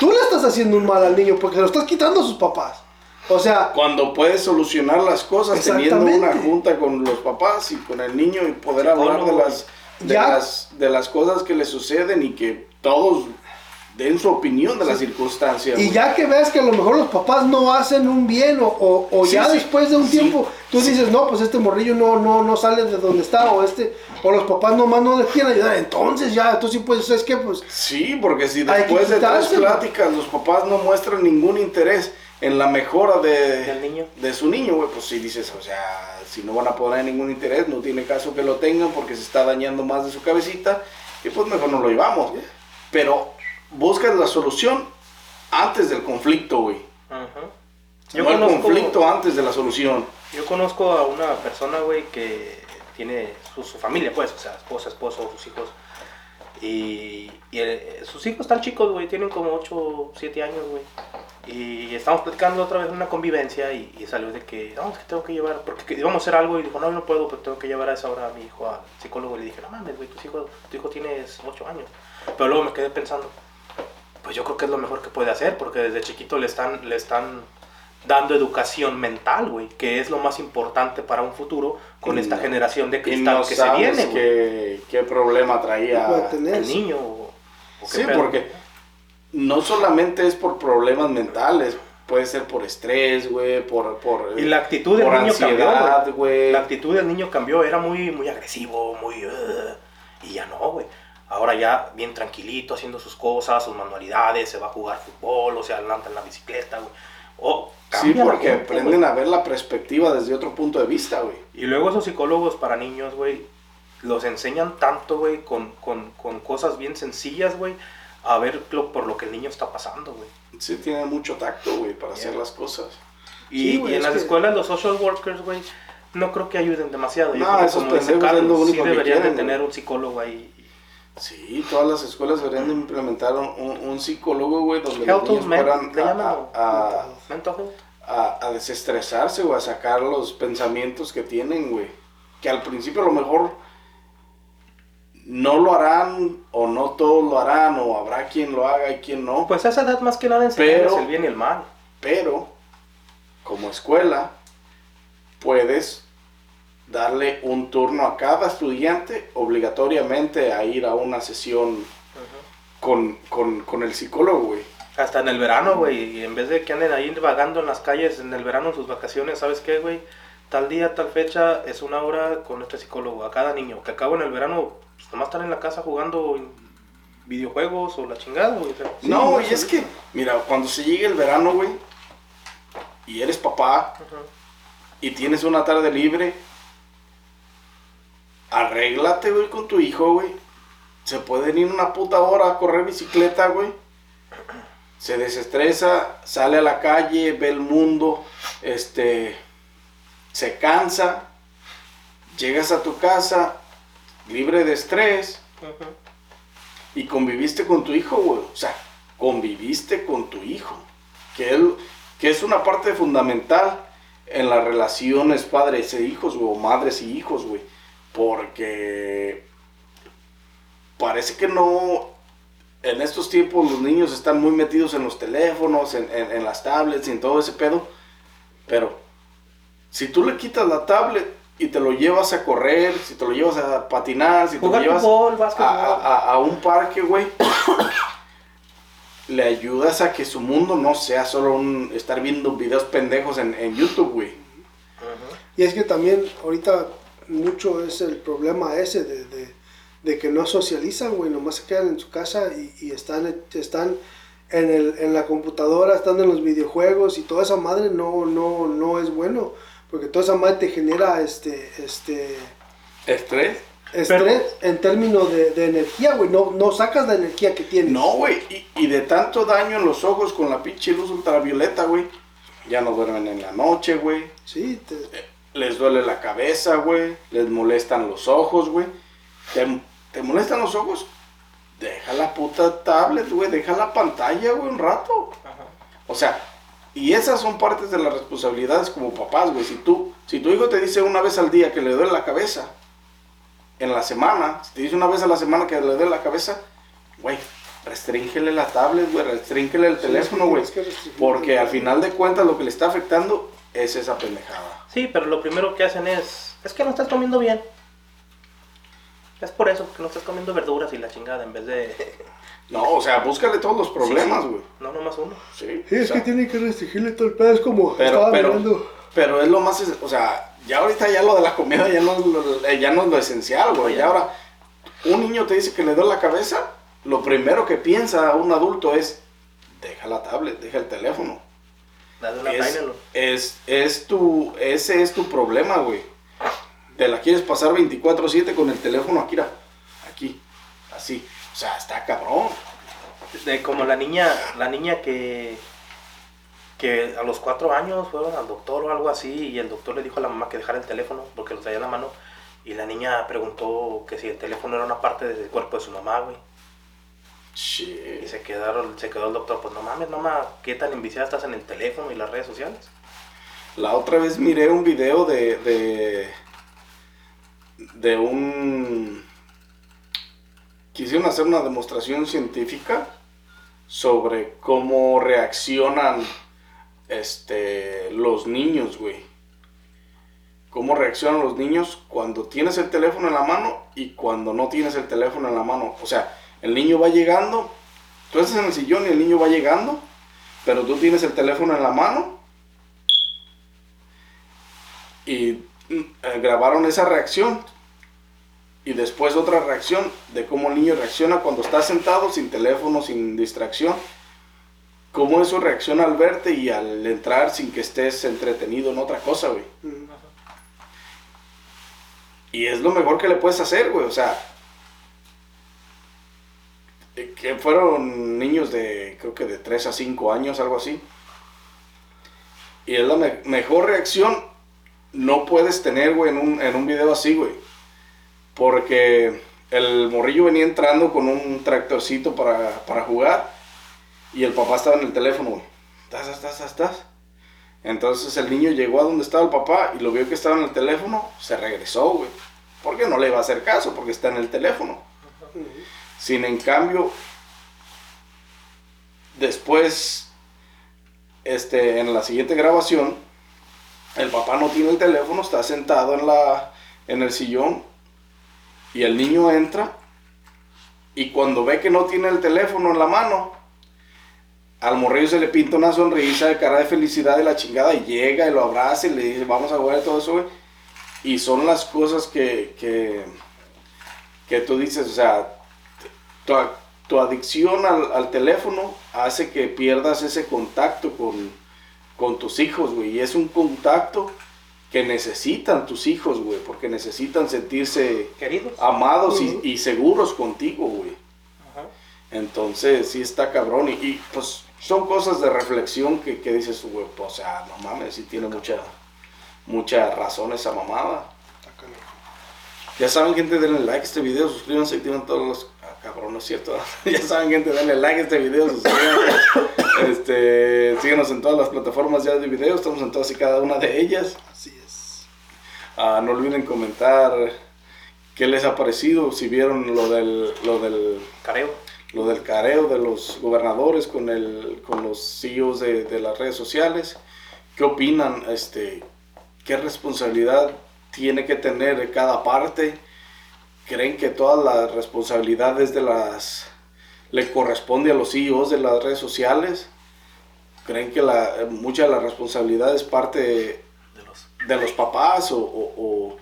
C: Tú le estás haciendo un mal al niño porque se lo estás quitando a sus papás. O sea,
A: Cuando puedes solucionar las cosas teniendo una junta con los papás y con el niño y poder hablar de las, de las de las cosas que le suceden y que todos den su opinión de la circunstancia.
C: y
A: güey.
C: ya que ves que a lo mejor los papás no hacen un bien o, o- o
A: Sí,
C: ya
A: sí.
C: después de un
A: Sí.
C: tiempo tú dices, no, pues este morrillo no, no, no sale de donde está o este, o los papás nomás no le quieren ayudar, entonces ya, tú sí puedes, ¿sabes qué? Pues
A: Sí, porque si después de tres pláticas los papás no muestran ningún interés en la mejora de,
B: Del niño.
A: de su niño, güey, pues si dices, o sea, si no van a poner ningún interés, no tiene caso que lo tengan porque se está dañando más de su cabecita y pues mejor no lo llevamos. Pero buscas la solución antes del conflicto, güey. Yo
B: Yo
A: no el
B: conozco-
A: conflicto antes de la solución.
B: Yo conozco a una persona, güey, que tiene su, su familia, pues, o sea, esposa, esposo, sus hijos. Y, y el- sus hijos están chicos, güey, tienen como 8, 7 años, güey. Y estamos platicando otra vez una convivencia y, y salió de que, no, es que tengo que llevar, porque que íbamos a hacer algo y dijo, no, no puedo, pero tengo que llevar a esa hora a mi hijo al psicólogo. Y le dije, no mames, güey, tus hijos- tu hijo tiene 8 años. Pero luego me quedé pensando, pues yo creo que es lo mejor que puede hacer, porque desde chiquito le están, le están dando educación mental, güey, que es lo más importante para un futuro con
A: Y
B: esta
A: no-
B: generación de cristal
A: no
B: que se viene, güey.
A: qué, qué problema traía.
C: tener.
B: El niño. o- o
A: Sí,
B: pedo.
A: porque no solamente es por problemas mentales, puede ser por estrés, güey, por, por,
B: Y la actitud del niño
A: ansiedad,
B: cambió,
A: güey.
B: La actitud del niño cambió, era muy, muy agresivo, muy... "Ugh", y ya no, güey. Ahora ya bien tranquilito, haciendo sus cosas, sus manualidades, se va a jugar fútbol, o se adelanta en la bicicleta, güey.
A: Sí,
B: cambia la
A: porque
B: gente,
A: aprenden a ver la perspectiva desde otro punto de vista, güey.
B: Y luego esos psicólogos para niños, güey, los enseñan tanto, güey, con, con, con cosas bien sencillas, güey, a ver lo- por lo que el niño está pasando, güey.
A: Sí, tienen mucho tacto, güey, para
B: Yeah.
A: hacer las cosas.
B: Y,
C: Sí,
B: en
C: es
B: las
C: que-
B: escuelas los social workers, güey, no creo que ayuden demasiado.
A: No,
B: que
A: esos pendejos es lo
B: Carlos, sí
A: único que
B: deberían
A: quieren,
B: de tener un psicólogo ahí.
A: Sí, todas las escuelas deberían de implementar un, un- psicólogo, güey, donde los niños fueran a, a- a- desestresarse o a sacar los pensamientos que tienen, güey. Que al principio a lo mejor no lo harán o no todos lo harán o habrá quien lo haga y quien no.
B: Pues a esa edad más que nada enseñarles el bien y el mal.
A: Pero como escuela puedes darle un turno a cada estudiante obligatoriamente a ir a una sesión con, con- con el psicólogo, güey.
B: Hasta en el verano, güey, y en vez de que anden ahí vagando en las calles en el verano en sus vacaciones, ¿sabes qué, güey? Tal día, tal fecha, es una hora con este psicólogo a cada niño. Que acabo en el verano, pues nomás están en la casa jugando videojuegos o la chingada, güey. sí,
A: no,
B: güey,
A: y es que, mira, cuando se llegue el verano, güey, y eres papá y tienes una tarde libre, arréglate, güey, con tu hijo, güey. Se pueden ir una puta hora a correr bicicleta, güey. Se desestresa, sale a la calle, ve el mundo, este, se cansa, llegas a tu casa libre de estrés y conviviste con tu hijo, güey. O sea, conviviste con tu hijo. Que, él, que es una parte fundamental en las relaciones padres e hijos, güey, o madres y hijos, güey. Porque parece que no. En estos tiempos los niños están muy metidos en los teléfonos, en, en- en las tablets y en todo ese pedo. Pero si tú le quitas la tablet y te lo llevas a correr, si te lo llevas a patinar, si te lo llevas
B: fútbol,
A: a- a un parque, güey, [coughs] le ayudas a que su mundo no sea solo un estar viendo videos pendejos en, en YouTube, güey.
C: Y es que también ahorita mucho es el problema ese de, de- de que no socializan, güey, nomás se quedan en su casa y, y están, están en, el, en la computadora, están en los videojuegos y toda esa madre no, no, no es bueno, porque toda esa madre te genera este, este,
A: Estrés.
C: estrés en términos de, de energía, güey, no, no sacas la energía que tienes.
A: No, güey, y, y de tanto daño en los ojos con la pinche luz ultravioleta, güey. Ya no duermen en la noche, güey.
C: Sí, te-
A: Les duele la cabeza, güey. Les molestan los ojos, güey. ¿Te, te molestan los ojos? Deja la puta tablet, güey. Deja la pantalla, güey, un rato. O sea, y esas son partes de las responsabilidades como papás, güey. Si tú, si tu hijo te dice una vez al día que le duele la cabeza, en la semana, si te dice una vez a la semana que le duele la cabeza, güey, restríngele la tablet, güey, restríngele el teléfono, güey.
C: que.
A: Porque al final de cuentas lo que le está afectando es esa pendejada.
B: Sí, pero lo primero que hacen es, es que no estás comiendo bien. Es por eso, que no estás comiendo verduras y la chingada en vez de... [laughs]
A: No, o sea, búscale todos los problemas,
B: Sí, sí.
A: güey.
B: No, nomás uno.
A: Sí,
C: Sí,
A: o
C: es
A: sea,
C: que tiene que restringirle todo el pedo, es como
A: pero,
C: estaba
A: pero,
C: mirando.
A: pero es lo más, es- o sea, ya ahorita ya lo de la comida ya no es lo, eh, ya no es lo esencial, güey. Ya ahora, un niño te dice que le duele la cabeza, lo primero que piensa un adulto es, deja la tablet, deja el teléfono.
B: Dale una
A: Es, es, es tu, ese es tu problema, güey. Te la quieres pasar 24/7 con el teléfono aquí, aquí, así. O sea, está cabrón.
B: De como la niña, la niña que, que a los cuatro años fueron al doctor o algo así y el doctor le dijo a la mamá que dejara el teléfono porque lo traía en la mano y la niña preguntó que si el teléfono era una parte del cuerpo de su mamá, güey.
A: Shit.
B: Y se quedaron, se quedó el doctor, pues no mames, mamá, ¿qué tan enviciada estás en el teléfono y las redes sociales?
A: La otra vez miré un video de, de, de un... Quisieron hacer una demostración científica sobre cómo reaccionan este, los niños, güey. Cómo reaccionan los niños cuando tienes el teléfono en la mano y cuando no tienes el teléfono en la mano. O sea, el niño va llegando, tú estás en el sillón y el niño va llegando, pero tú tienes el teléfono en la mano. Y mm, eh, grabaron esa reacción. Y después otra reacción de cómo el niño reacciona cuando está sentado sin teléfono, sin distracción, cómo eso reacciona al verte y al entrar sin que estés entretenido en otra cosa, güey. Y es lo mejor que le puedes hacer, güey, o sea, que fueron niños de, creo que de 3 a 5 años, algo así. Y es la me- mejor reacción no puedes tener, güey, en un, en un video así, güey. Porque el morrillo venía entrando con un tractorcito para, para jugar y el papá estaba en el teléfono, güey. ¿Estás, estás, estás? Entonces el niño llegó a donde estaba el papá y lo vio que estaba en el teléfono, se regresó, güey. Porque no le iba a hacer caso, porque está en el teléfono. Sin en cambio, después, este, en la siguiente grabación, el papá no tiene el teléfono, está sentado en, la, en el sillón y el niño entra y cuando ve que no tiene el teléfono en la mano, al morrillo se le pinta una sonrisa de cara de felicidad de la chingada y llega y lo abraza y le dice, vamos a jugar todo eso, güey. Y son las cosas que, que, que tú dices, o sea, tu, tu adicción al, al teléfono hace que pierdas ese contacto con, con tus hijos, güey. Y es un contacto que necesitan tus hijos, güey, porque necesitan sentirse
B: Queridos.
A: amados y-
C: Ujú.
A: y, seguros contigo, güey. Entonces, sí está cabrón. Y, y, pues son cosas de reflexión que, que dices, güey, pues, o sea, no mames, sí tiene mucha, mucha razón esa mamada. Ya saben, gente, denle like a este video, suscríbanse, activen todos los... Cabrón, no es cierto. [laughs] ya saben, gente, denle like a este video, [laughs] este, síguenos en todas las plataformas ya de video, estamos en todas y cada una de ellas.
C: Así es.
A: Ah, no olviden comentar qué les ha parecido, si vieron lo del, lo del,
B: Careo.
A: lo del careo de los gobernadores con, el, con los CEOs de, de las redes sociales. ¿Qué opinan? Este, ¿Qué responsabilidad tiene que tener cada parte. Creen que todas las responsabilidades de las le corresponde a los CEOs de las redes sociales. Creen que la, mucha de la responsabilidad es parte
B: De los...
A: de los papás o, o, o,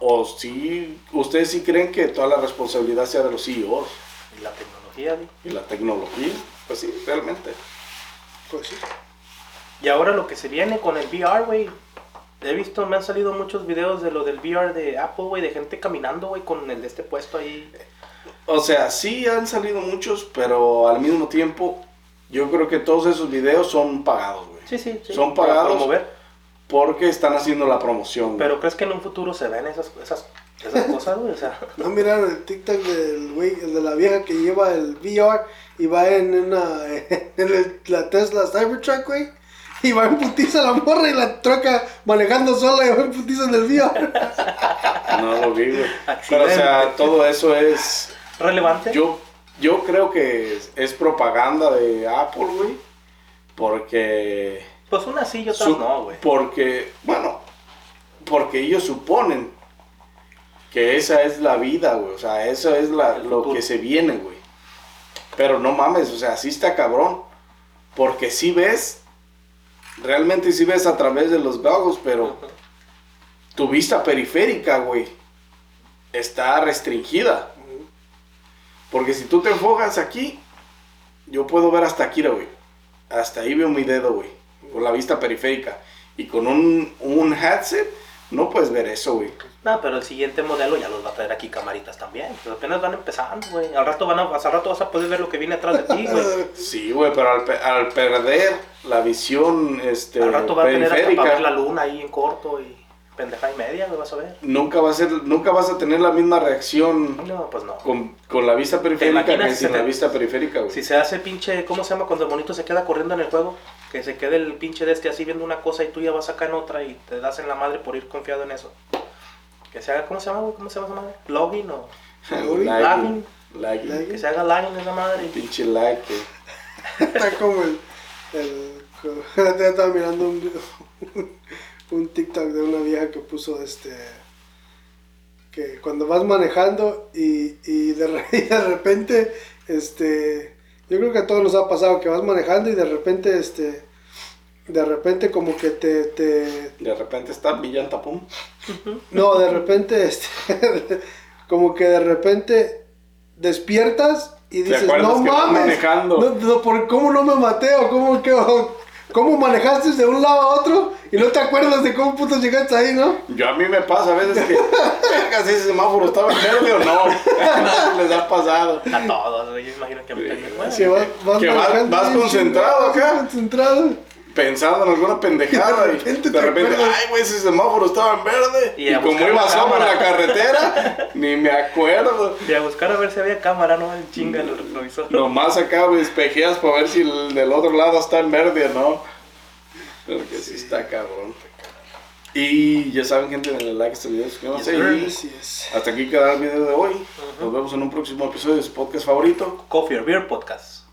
A: o sí, ustedes sí creen que toda la responsabilidad sea de los CEOs
B: Y la tecnología,
A: y la tecnología. Pues sí, realmente.
C: Pues sí.
B: Y ahora lo que se viene con el VR, güey. He visto, me han salido muchos videos de lo del VR de Apple, güey, de gente caminando, güey, con el de este puesto ahí.
A: O sea, sí han salido muchos, pero al mismo tiempo yo creo que todos esos videos son pagados, güey.
B: Sí, sí, sí.
A: Son
B: para
A: pagados.
B: promover.
A: Porque están haciendo la promoción. güey.
B: Pero ¿crees que en un futuro se ven esas, esas, esas cosas, güey? O sea, [laughs]
C: No miraron el TikTok del güey, el de la vieja que lleva el VR y va en una [laughs] en el- la Tesla Cybertruck, güey. Y va en putiza la morra y la troca manejando sola y va en putiza en el VR.
A: No lo vi, güey. Pero o sea, todo eso es...
B: relevante.
A: Yo, yo creo que es, es propaganda de Apple, güey. Porque...
B: Pues una sí y otras
A: su-
B: no, güey.
A: Porque, bueno, porque ellos suponen que esa es la vida, güey. O sea, eso es la, lo que se viene, güey. Pero no mames, o sea, sí está cabrón. Porque sí ves, realmente sí ves a través de los goggles, pero tu vista periférica, güey, está restringida. Porque si tú te enfocas aquí, yo puedo ver hasta aquí, güey. Hasta ahí veo mi dedo, güey. Con la vista periférica. Y con un, un headset, no puedes ver eso, güey.
B: No, pero el siguiente modelo ya los va a traer aquí camaritas también. Pues apenas van empezando, güey. Al rato van a, al rato vas a poder ver lo que viene atrás de ti, güey. [laughs]
A: Sí, güey, pero al, pe- al perder la visión este,
B: Al rato va a tener hasta para ver la luna ahí en corto y pendeja y media, güey, vas a ver.
A: nunca, va a ser, nunca vas a tener la misma reacción
B: No, pues no.
A: con, con la vista periférica que
B: si
A: sin
B: se
A: la vista periférica, güey.
B: Si se hace pinche, ¿cómo se llama cuando el monito se queda corriendo en el juego? Que se quede el pinche de este así viendo una cosa y tú ya vas acá en otra y te das en la madre por ir confiado en eso. Que se haga, ¿cómo se llama, güey? ¿Cómo se llama esa madre? ¿Login o...?
A: Lagging.
B: Lagging. Que se haga line esa madre.
A: Pinche lag. [laughs]
C: Está como el. el [laughs] ya estaba mirando un, un TikTok de una vieja que puso este. Que cuando vas manejando y, y, de, re- [laughs] y de repente, este. Yo creo que a todos nos ha pasado que vas manejando y de repente, este. De repente, como que te. te
A: De repente está Villanta, pum.
C: no, de repente, [laughs] este. como que de repente despiertas y
A: ¿Te
C: dices, no
A: que
C: mames.
A: manejando?
C: No, no, ¿por ¿Cómo no me maté o cómo, qué, o cómo manejaste de un lado a otro y no te acuerdas de cómo puto llegaste ahí, no?
A: Yo a mí me pasa a veces que, verga, si ese semáforo estaba en verde o no. [laughs] Les ha pasado.
B: A todos. Yo imagino que a mí
A: Sí,
B: también. Bueno,
C: Que vas, vas
A: Que vas- vas concentrado acá.
C: Concentrado.
A: Pensando en alguna pendejada [laughs]
C: De
A: y
C: repente
A: de
C: te
A: repente, ay, güey, ese semáforo estaba en verde.
B: Y
A: Y, como iba solo en la carretera, [laughs] ni me acuerdo.
B: Y a buscar a ver si había cámara, ¿no? Chinga el retrovisor. [laughs]
A: Nomás acá espejeas para ver si el del otro lado está en verde o no. Porque sí está cabrón. Y ya saben, gente, denle like a este video, suscríbanse
B: Yes,
A: y hasta aquí quedará el video de hoy. Nos vemos en un próximo episodio de su podcast favorito.
B: Coffee or Beer Podcast.